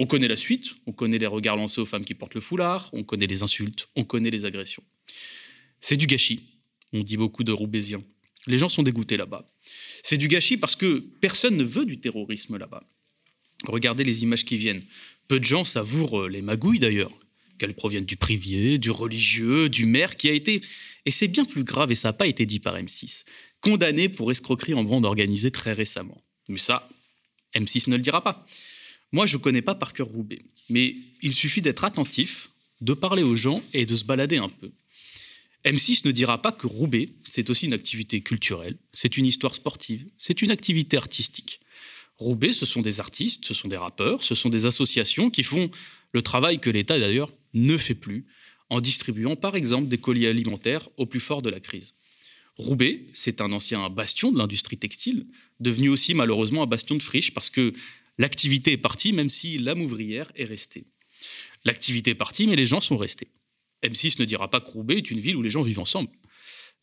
Speaker 14: On connaît la suite, on connaît les regards lancés aux femmes qui portent le foulard, on connaît les insultes, on connaît les agressions. C'est du gâchis, on dit beaucoup de Roubaisiens. Les gens sont dégoûtés là-bas. C'est du gâchis parce que personne ne veut du terrorisme là-bas. Regardez les images qui viennent. Peu de gens savourent euh, les magouilles d'ailleurs, qu'elles proviennent du privé, du religieux, du maire qui a été, et c'est bien plus grave et ça n'a pas été dit par M6, condamné pour escroquerie en bande organisée très récemment. Mais ça, M6 ne le dira pas. Moi, je ne connais pas par cœur Roubaix, mais il suffit d'être attentif, de parler aux gens et de se balader un peu. M6 ne dira pas que Roubaix, c'est aussi une activité culturelle, c'est une histoire sportive, c'est une activité artistique. Roubaix, ce sont des artistes, ce sont des rappeurs, ce sont des associations qui font le travail que l'État d'ailleurs ne fait plus, en distribuant par exemple des colis alimentaires au plus fort de la crise. Roubaix, c'est un ancien bastion de l'industrie textile, devenu aussi malheureusement un bastion de friche parce que L'activité est partie, même si l'âme ouvrière est restée. L'activité est partie, mais les gens sont restés. M6 ne dira pas que Roubaix est une ville où les gens vivent ensemble.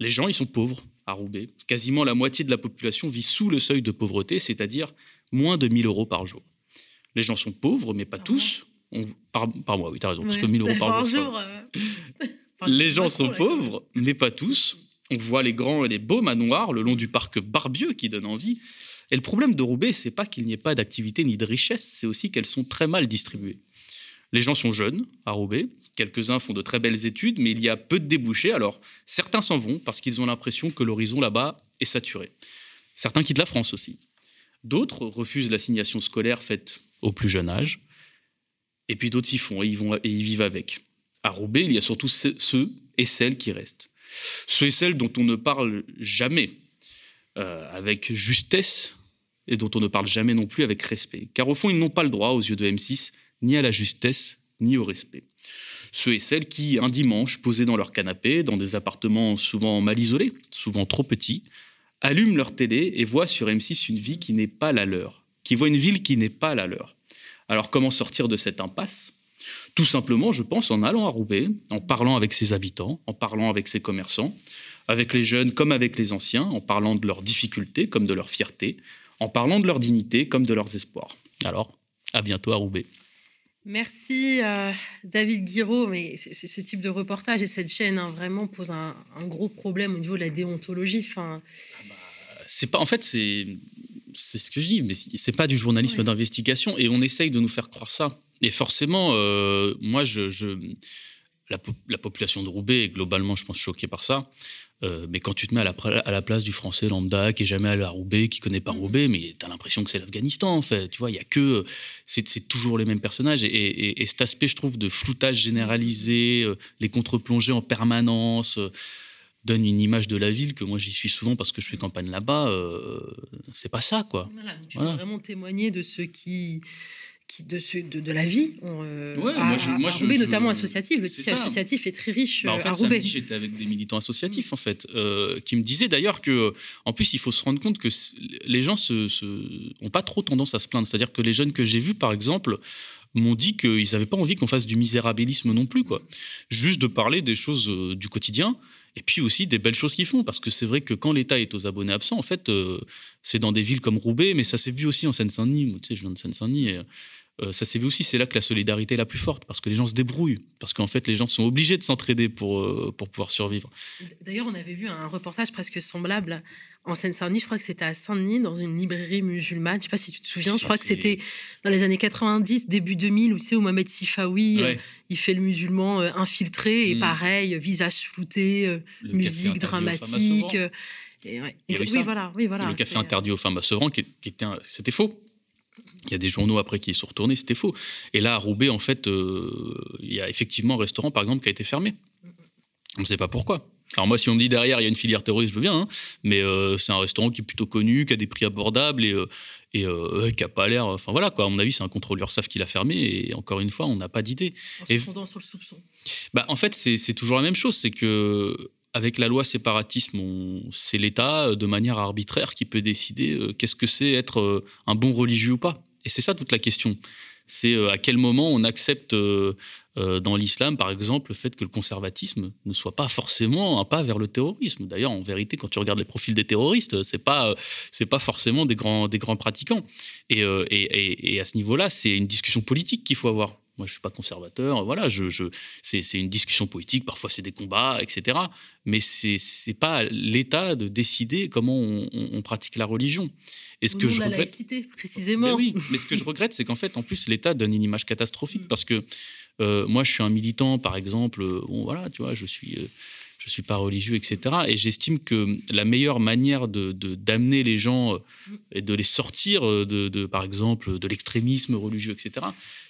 Speaker 14: Les gens, ils sont pauvres à Roubaix. Quasiment la moitié de la population vit sous le seuil de pauvreté, c'est-à-dire moins de 1000 euros par jour. Les gens sont pauvres, mais pas tous. par, mois, oui, tu as raison, parce que 1000 euros par, jour. Euh, les gens sont pauvres, mais pas tous. On voit les grands et les beaux manoirs le long du parc Barbieux qui donnent envie. Et le problème de Roubaix, c'est pas qu'il n'y ait pas d'activité ni de richesse, c'est aussi qu'elles sont très mal distribuées. Les gens sont jeunes à Roubaix, quelques-uns font de très belles études, mais il y a peu de débouchés. Alors certains s'en vont parce qu'ils ont l'impression que l'horizon là-bas est saturé. Certains quittent la France aussi. D'autres refusent l'assignation scolaire faite au plus jeune âge. Et puis d'autres s'y font et ils vivent avec. À Roubaix, il y a surtout ceux et celles qui restent. Ceux et celles dont on ne parle jamais, euh, avec justesse et dont on ne parle jamais non plus avec respect. Car au fond, ils n'ont pas le droit, aux yeux de M6, ni à la justesse, ni au respect. Ceux et celles qui, un dimanche, posés dans leur canapé, dans des appartements souvent mal isolés, souvent trop petits, allument leur télé et voient sur M6 une vie qui n'est pas la leur, qui voit une ville qui n'est pas la leur. Alors comment sortir de cette impasse? Tout simplement, je pense, en allant à Roubaix, en parlant avec ses habitants, en parlant avec ses commerçants, avec les jeunes comme avec les anciens, en parlant de leurs difficultés comme de leur fierté, en parlant de leur dignité comme de leurs espoirs. Alors, à bientôt à Roubaix.
Speaker 1: Merci euh, David Guiraud, mais ce type de reportage et cette chaîne hein, vraiment pose un, gros problème au niveau de la déontologie. Enfin,
Speaker 14: ah bah, c'est pas en fait c'est c'est ce que je dis, mais c'est pas du journalisme d'investigation et on essaye de nous faire croire ça. Et forcément, euh, moi je, la, la, population de Roubaix est globalement, je pense, choquée par ça. Euh, mais quand tu te mets à la, à la, place du français lambda qui est jamais allé à Roubaix, qui connaît pas mmh. Roubaix, mais tu as l'impression que c'est l'Afghanistan en fait. Tu vois, il y a que c'est toujours les mêmes personnages et, cet aspect, je trouve, de floutage généralisé, euh, les contre-plongées en permanence. Euh, donne une image de la ville que moi j'y suis souvent parce que je fais campagne là-bas. c'est pas ça quoi.
Speaker 1: Voilà, tu veux vraiment témoigner de ceux qui qui, de, de, de, la vie
Speaker 14: euh, moi, je, moi,
Speaker 1: Roubaix, notamment associatif. Le tissu associatif est très riche bah, en fait, à Roubaix.
Speaker 14: J'étais avec des militants associatifs, en fait, euh, qui me disaient d'ailleurs que, en plus, il faut se rendre compte que les gens n'ont pas trop tendance à se plaindre. C'est-à-dire que les jeunes que j'ai vus, par exemple, m'ont dit qu'ils n'avaient pas envie qu'on fasse du misérabilisme non plus, quoi. Juste de parler des choses euh, du quotidien. Et puis aussi des belles choses qu'ils font, parce que c'est vrai que quand l'État est aux abonnés absents, en fait, c'est dans des villes comme Roubaix, mais ça s'est vu aussi en Seine-Saint-Denis. Tu sais, je viens de Seine-Saint-Denis. Et, euh, ça s'est vu aussi, c'est là que la solidarité est la plus forte, parce que les gens se débrouillent, parce qu'en fait, les gens sont obligés de s'entraider pour, euh, pour pouvoir survivre.
Speaker 1: D'ailleurs, on avait vu un reportage presque semblable en Seine-Saint-Denis, je crois que c'était à Saint-Denis, dans une librairie musulmane. Je ne sais pas si tu te souviens, je crois que c'était dans les années 90, début 2000, où tu sais, où Mohamed Sifawi, euh, il fait le musulman infiltré, et mm. pareil, visage flouté, musique dramatique.
Speaker 14: Et, oui, voilà, oui, voilà. le café interdit aux femmes à Sevran, qui, qui était, c'était faux Il y a des journaux après qui y sont retournés, c'était faux. Et là, à Roubaix, en fait, il y a effectivement un restaurant, par exemple, qui a été fermé. On ne sait pas pourquoi. Alors moi, si on me dit derrière, il y a une filière terroriste, je veux bien, hein. mais c'est un restaurant qui est plutôt connu, qui a des prix abordables et, et qui n'a pas l'air... Enfin voilà, quoi. à mon avis, c'est un contrôleur SAF qui l'a fermé, et encore une fois, on n'a pas d'idée.
Speaker 1: En se fondant sur le soupçon.
Speaker 14: Bah, en fait, c'est toujours la même chose, c'est que avec la loi séparatisme, c'est l'État, de manière arbitraire, qui peut décider qu'est-ce que c'est être un bon religieux ou pas. Et c'est ça toute la question. C'est à quel moment on accepte dans l'islam, par exemple, le fait que le conservatisme ne soit pas forcément un pas vers le terrorisme. D'ailleurs, en vérité, quand tu regardes les profils des terroristes, c'est pas pas forcément des grands des grands pratiquants. Et à ce niveau-là, c'est une discussion politique qu'il faut avoir. Moi, je suis pas conservateur. Voilà, je, je c'est une discussion politique. Parfois, c'est des combats, etc. Mais c'est c'est pas l'État de décider comment on, on, pratique la religion.
Speaker 1: Et ce que je la regrette, laïcité, précisément.
Speaker 14: Mais oui, mais ce que je regrette, c'est qu'en fait, en plus, l'État donne une image catastrophique mm. parce que euh, moi, je suis un militant, par exemple. Bon, voilà, tu vois, je suis. Euh, je suis pas religieux, etc. Et j'estime que la meilleure manière de d'amener les gens euh, et de les sortir de, de par exemple, de l'extrémisme religieux, etc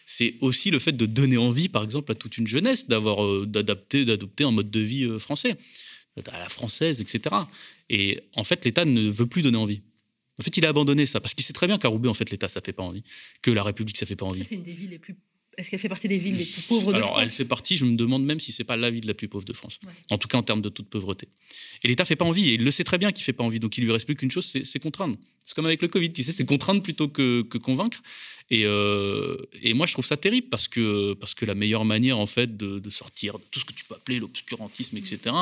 Speaker 14: c'est aussi le fait de donner envie, par exemple, à toute une jeunesse d'avoir euh, d'adapter, d'adopter un mode de vie euh, français, à la française, etc. Et en fait, l'État ne veut plus donner envie. En fait, il a abandonné ça parce qu'il sait très bien qu'à Roubaix, en fait, l'État ça fait pas envie, que la République ça fait pas envie.
Speaker 1: C'est une des villes les plus est-ce qu'elle fait partie des villes les plus pauvres de
Speaker 14: Alors,
Speaker 1: France
Speaker 14: elle fait partie, je me demande même si c'est pas la ville la plus pauvre de France. En tout cas, en termes de taux de pauvreté. Et l'État fait pas envie, et il le sait très bien qu'il fait pas envie. Donc, il lui reste plus qu'une chose, c'est contraindre. C'est comme avec le Covid, tu sais, c'est contraindre plutôt que, que convaincre. Et, euh, et, moi, je trouve ça terrible parce que, parce que la meilleure manière, en fait, de, de sortir de tout ce que tu peux appeler l'obscurantisme, etc.,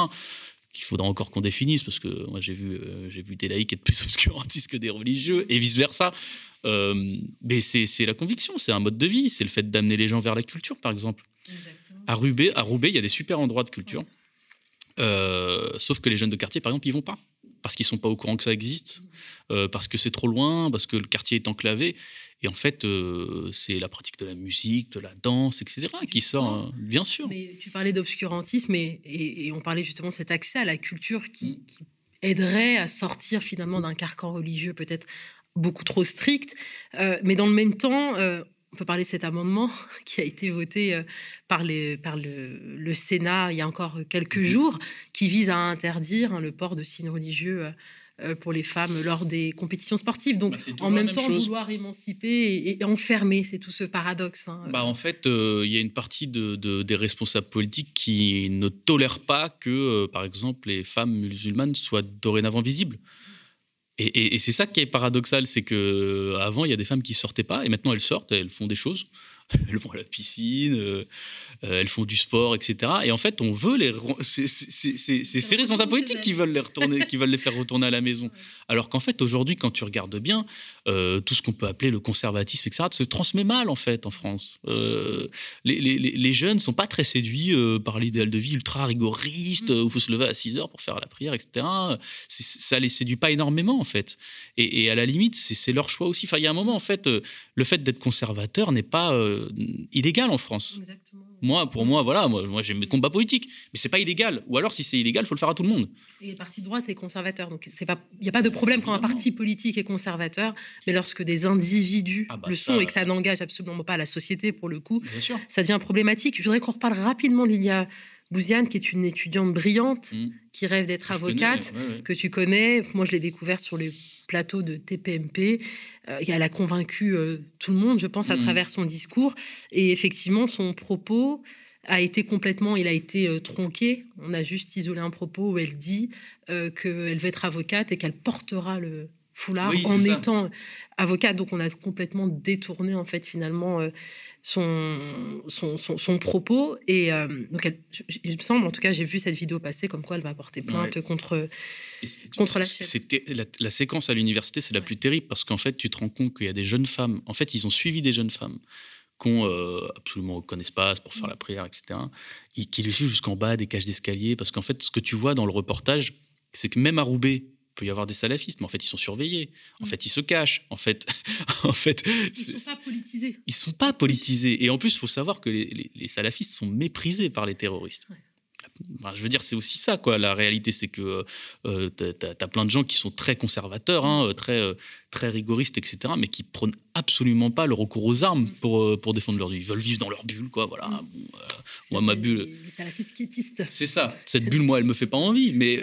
Speaker 14: qu'il faudra encore qu'on définisse, parce que moi j'ai vu, euh, j'ai vu des laïcs être plus obscurantistes que des religieux, et vice-versa. Euh, mais c'est la conviction, c'est un mode de vie, c'est le fait d'amener les gens vers la culture, par exemple. À Roubaix, à Roubaix, il y a des super endroits de culture, sauf que les jeunes de quartier, par exemple, ils vont pas parce qu'ils sont pas au courant que ça existe, euh, parce que c'est trop loin, parce que le quartier est enclavé. Et en fait, euh, c'est la pratique de la musique, de la danse, etc., qui sort, hein, bien sûr.
Speaker 1: Mais tu parlais d'obscurantisme et, et, on parlait justement de cet accès à la culture qui, qui aiderait à sortir finalement d'un carcan religieux peut-être beaucoup trop strict. Euh, mais dans le même temps, on peut parler de cet amendement qui a été voté euh, par, les, par le, Sénat il y a encore quelques mhm. jours, qui vise à interdire hein, le port de signes religieux euh, euh, pour les femmes lors des compétitions sportives. Donc, bah, en même, temps, vouloir émanciper et, enfermer, c'est tout ce paradoxe. Hein.
Speaker 14: Bah, en fait, il y a une partie de, des responsables politiques qui ne tolèrent pas que, par exemple, les femmes musulmanes soient dorénavant visibles. Et, c'est ça qui est paradoxal, c'est que euh, avant il y a des femmes qui sortaient pas et maintenant elles sortent, elles font des choses, elles vont à la piscine, euh, euh, elles font du sport, etc. Et en fait, on veut les. C'est ces responsables politiques qui veulent les retourner, qui veulent les faire retourner à la maison. Alors qu'en fait, aujourd'hui, quand tu regardes bien, euh, tout ce qu'on peut appeler le conservatisme, etc., se transmet mal en fait en France. les, les, les, jeunes sont pas très séduits par l'idéal de vie ultra rigoriste où il faut se lever à 6 heures pour faire la prière, etc. Ça les séduit pas énormément en fait. Et, et à la limite, c'est leur choix aussi. Enfin, il y a un moment en fait, le fait d'être conservateur n'est pas euh, illégal en France. Moi, pour moi, voilà, moi, moi j'ai mes combats politiques, mais c'est pas illégal. Ou alors, si c'est illégal, il faut le faire à tout le monde.
Speaker 1: Et le parti de droite est conservateur, donc c'est pas, il n'y a pas de problème quand un parti politique est conservateur, mais lorsque des individus ah bah le sont et que ça n'engage absolument pas la société pour le coup, ça devient problématique. Je voudrais qu'on reparle rapidement Lilia Bouziane, qui est une étudiante brillante, mmh. qui rêve d'être avocate, que tu connais. Moi, je l'ai découverte sur les plateaux de TPMP. Euh, elle a convaincu euh, tout le monde, je pense, à mmh. travers son discours. Et effectivement, son propos a été complètement, il a été euh, tronqué. On a juste isolé un propos où elle dit qu'elle veut être avocate et qu'elle portera le foulard en étant avocate. Donc on a complètement détourné en fait finalement son, son, propos. Et euh, donc, il me semble, en tout cas, j'ai vu cette vidéo passer comme quoi elle va porter plainte contre, contre la
Speaker 14: C'était la, séquence à l'université, c'est la plus terrible parce qu'en fait, tu te rends compte qu'il y a des jeunes femmes. En fait, ils ont suivi des jeunes femmes qui n'ont euh, absolument aucun espace pour faire la prière, etc. Et qui les suivent jusqu'en bas des cages d'escalier parce qu'en fait, ce que tu vois dans le reportage, c'est que même à Roubaix, peut y avoir des salafistes, mais en fait, ils sont surveillés. En mm. fait, ils se cachent. En fait, en fait,
Speaker 1: ils sont pas politisés.
Speaker 14: Ils sont pas politisés. Et en plus, il faut savoir que les, salafistes sont méprisés par les terroristes. je veux dire, c'est aussi ça, quoi. La réalité, c'est que euh, tu as, plein de gens qui sont très conservateurs, hein, très, très rigoristes, etc., mais qui prônent absolument pas le recours aux armes pour, euh, pour défendre leur vie. Ils veulent vivre dans leur bulle, quoi. Voilà. Bon, euh, moi, ma bulle. C'est ça. Cette bulle, moi, elle me fait pas envie. Mais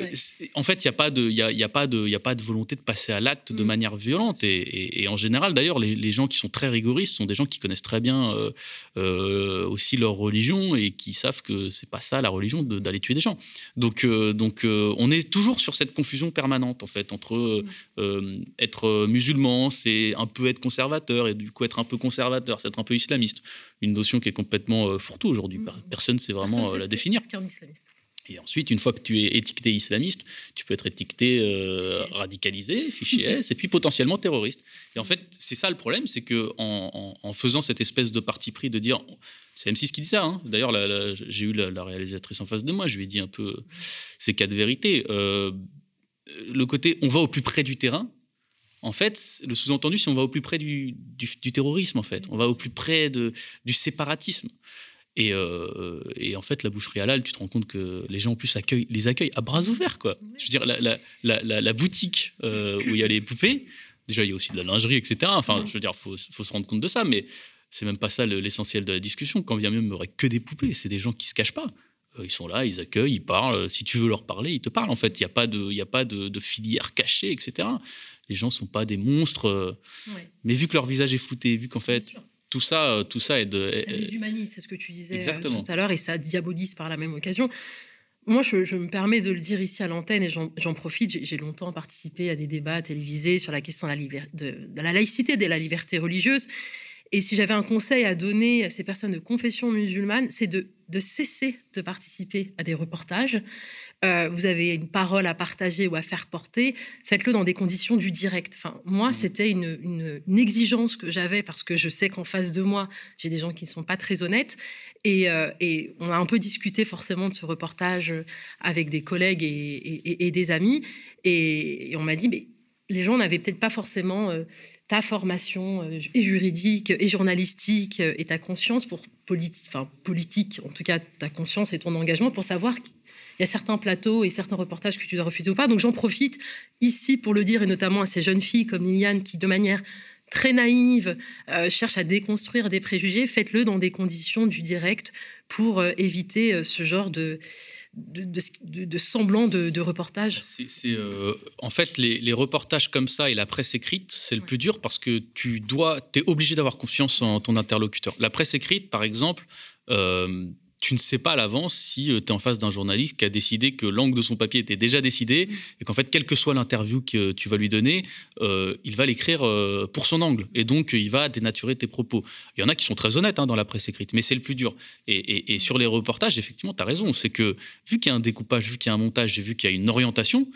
Speaker 14: en fait, il n'y a, pas de, y a, y a, pas de, y a pas de volonté de passer à l'acte de manière violente. Et, et, en général, d'ailleurs, les, les, gens qui sont très rigoristes sont des gens qui connaissent très bien euh, aussi leur religion et qui savent que c'est pas ça la religion d'aller tuer des gens. Donc, donc on est toujours sur cette confusion permanente, en fait, entre être musulman, c'est un peu être conservateur et du coup être un peu conservateur, c'est être un peu islamiste. Une notion qui est complètement euh, fourre-tout aujourd'hui. Mm. Personne ne sait vraiment euh, la définir. Et ensuite, une fois que tu es étiqueté islamiste, tu peux être étiqueté euh, radicalisé, fichier S, et puis potentiellement terroriste. Et en fait, c'est ça le problème, c'est que en, faisant cette espèce de parti pris de dire, c'est M6 qui dit ça. Hein. D'ailleurs, j'ai eu la, réalisatrice en face de moi, je lui ai dit un peu ces quatre vérités. le côté, on va au plus près du terrain, en fait, le sous-entendu, si on va au plus près du, terrorisme, en fait, on va au plus près du séparatisme. Et, euh, et, en fait, la boucherie halal, tu te rends compte que les gens en plus accueillent, les accueillent à bras ouverts. Quoi. Je veux dire, la, boutique euh, où il y a les poupées, déjà, il y a aussi de la lingerie, etc. Enfin, je veux dire, faut, faut, se rendre compte de ça, mais c'est même pas ça l'essentiel de la discussion. Quand bien même, il n'y aurait que des poupées, c'est des gens qui se cachent pas. Euh, ils sont là, ils accueillent, ils parlent. Si tu veux leur parler, ils te parlent. En fait, il n'y a pas y a pas de filière cachée, etc les gens sont pas des monstres. Euh, mais vu que leur visage est flouté, vu qu'en fait tout ça, euh, tout ça est de.
Speaker 1: Ça déshumanise, c'est ce que tu disais euh, tout à l'heure, et ça diabolise par la même occasion. Moi, je, me permets de le dire ici à l'antenne et j'en profite. J'ai longtemps participé à des débats télévisés sur la question de la, de, de la laïcité, de la liberté religieuse. Et si j'avais un conseil à donner à ces personnes de confession musulmane, c'est de, de, cesser de participer à des reportages euh, vous avez une parole à partager ou à faire porter, faites-le dans des conditions du direct. Enfin, moi, mmh. c'était une, exigence que j'avais parce que je sais qu'en face de moi, j'ai des gens qui ne sont pas très honnêtes. Euh, et, on a un peu discuté forcément de ce reportage avec des collègues et, des amis. Et, on m'a dit, mais les gens n'avaient peut-être pas forcément euh, ta formation et juridique et journalistique et ta conscience pour politique, enfin politique, en tout cas ta conscience et ton engagement pour savoir il y a certains plateaux et certains reportages que tu dois refuser ou pas. Donc j'en profite ici pour le dire, et notamment à ces jeunes filles comme Liliane qui, de manière très naïve, euh, cherchent à déconstruire des préjugés. Faites-le dans des conditions du direct pour euh, éviter euh, ce genre de, de, semblant de, reportage
Speaker 14: C'est en fait les, reportages comme ça et la presse écrite, c'est le plus dur parce que tu dois, es obligé d'avoir confiance en ton interlocuteur. La presse écrite, par exemple, tu ne sais pas à l'avance si euh, tu es en face d'un journaliste qui a décidé que l'angle de son papier était déjà décidé mm. et qu'en fait, quelle que soit l'interview que tu vas lui donner, euh, il va l'écrire euh, pour son angle et donc il va dénaturer tes propos. Il y en a qui sont très honnêtes hein, dans la presse écrite, mais c'est le plus dur. Et, sur les reportages, effectivement, tu as raison. C'est que vu qu'il y a un découpage, vu qu'il y a un montage et vu qu'il y a une orientation,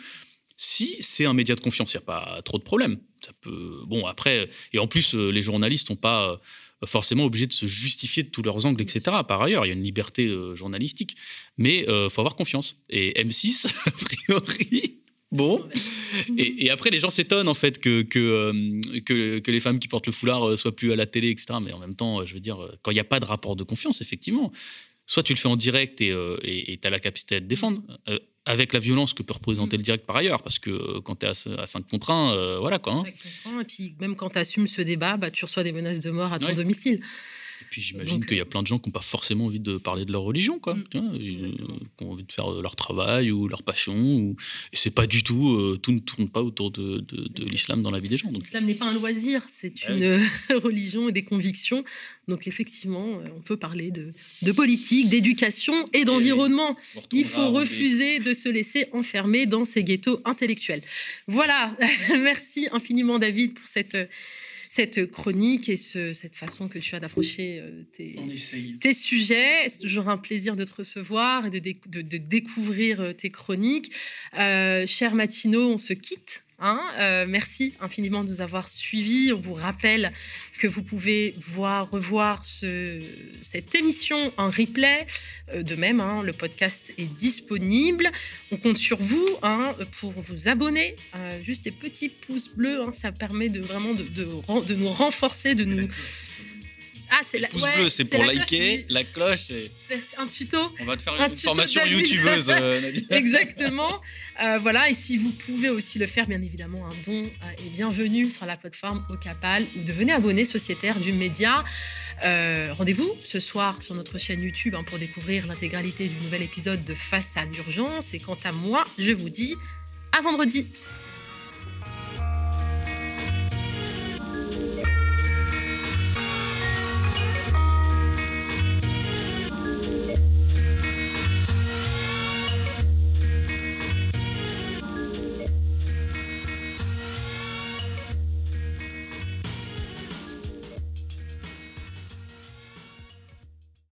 Speaker 14: si c'est un média de confiance, il n'y a pas trop de problème. Ça peut. Bon, après, et en plus, les journalistes n'ont pas forcément obligés de se justifier de tous leurs angles, etc. Par ailleurs, il y a une liberté euh, journalistique, mais il euh, faut avoir confiance. Et M6, a priori, bon. Et, après, les gens s'étonnent en fait que que, euh, que, que, les femmes qui portent le foulard soient plus à la télé, etc. Mais en même temps, je veux dire, quand il n'y a pas de rapport de confiance, effectivement, soit tu le fais en direct et tu as la capacité de défendre avec la violence que peut représenter mm. le direct par ailleurs, parce que euh, quand tu es à, 5 contre 1, euh, voilà quoi. Hein.
Speaker 1: et puis même quand tu assumes ce débat, bah, tu reçois des menaces de mort à ton domicile.
Speaker 14: Puis j'imagine qu'il y a plein de gens qui n'ont pas forcément envie de parler de leur religion, quoi. Mm. Euh, qui ont envie de faire leur travail ou leur passion. Ou... Et c'est pas du tout, tout ne tourne pas autour de, de, l'islam dans la vie des gens.
Speaker 1: L'islam n'est pas un loisir, c'est une religion et des convictions. Donc effectivement, on peut parler de, de politique, d'éducation et d'environnement. Il faut refuser de se laisser enfermer dans ces ghettos intellectuels. Voilà, merci infiniment David pour cette cette chronique et cette façon que tu as d'approcher euh, tes, sujets. C'est toujours un plaisir de te recevoir et de, découvrir euh, tes chroniques. Euh, cher Matino, on se quitte. Hein. merci infiniment de nous avoir suivis. On vous rappelle que vous pouvez voir, revoir cette émission en replay. Euh, de même, hein, le podcast est disponible. On compte sur vous hein, pour vous abonner. Euh, juste des petits pouces bleus, ça permet de vraiment de, de, nous renforcer, de nous Ah, c'est la
Speaker 14: pouce
Speaker 1: ouais,
Speaker 14: bleu, c'est pour
Speaker 1: la cloche,
Speaker 14: liker, la cloche. Et...
Speaker 1: Un tuto.
Speaker 14: On va te faire
Speaker 1: Un
Speaker 14: une formation youtubeuse, euh.
Speaker 1: Exactement. Euh, voilà, et si vous pouvez aussi le faire, bien évidemment, un don euh, est bienvenu sur la plateforme Ocapal ou devenez abonné sociétaire du média. Euh, Rendez-vous ce soir sur notre chaîne YouTube hein, pour découvrir l'intégralité du nouvel épisode de Face à l'urgence. Et quant à moi, je vous dis à vendredi.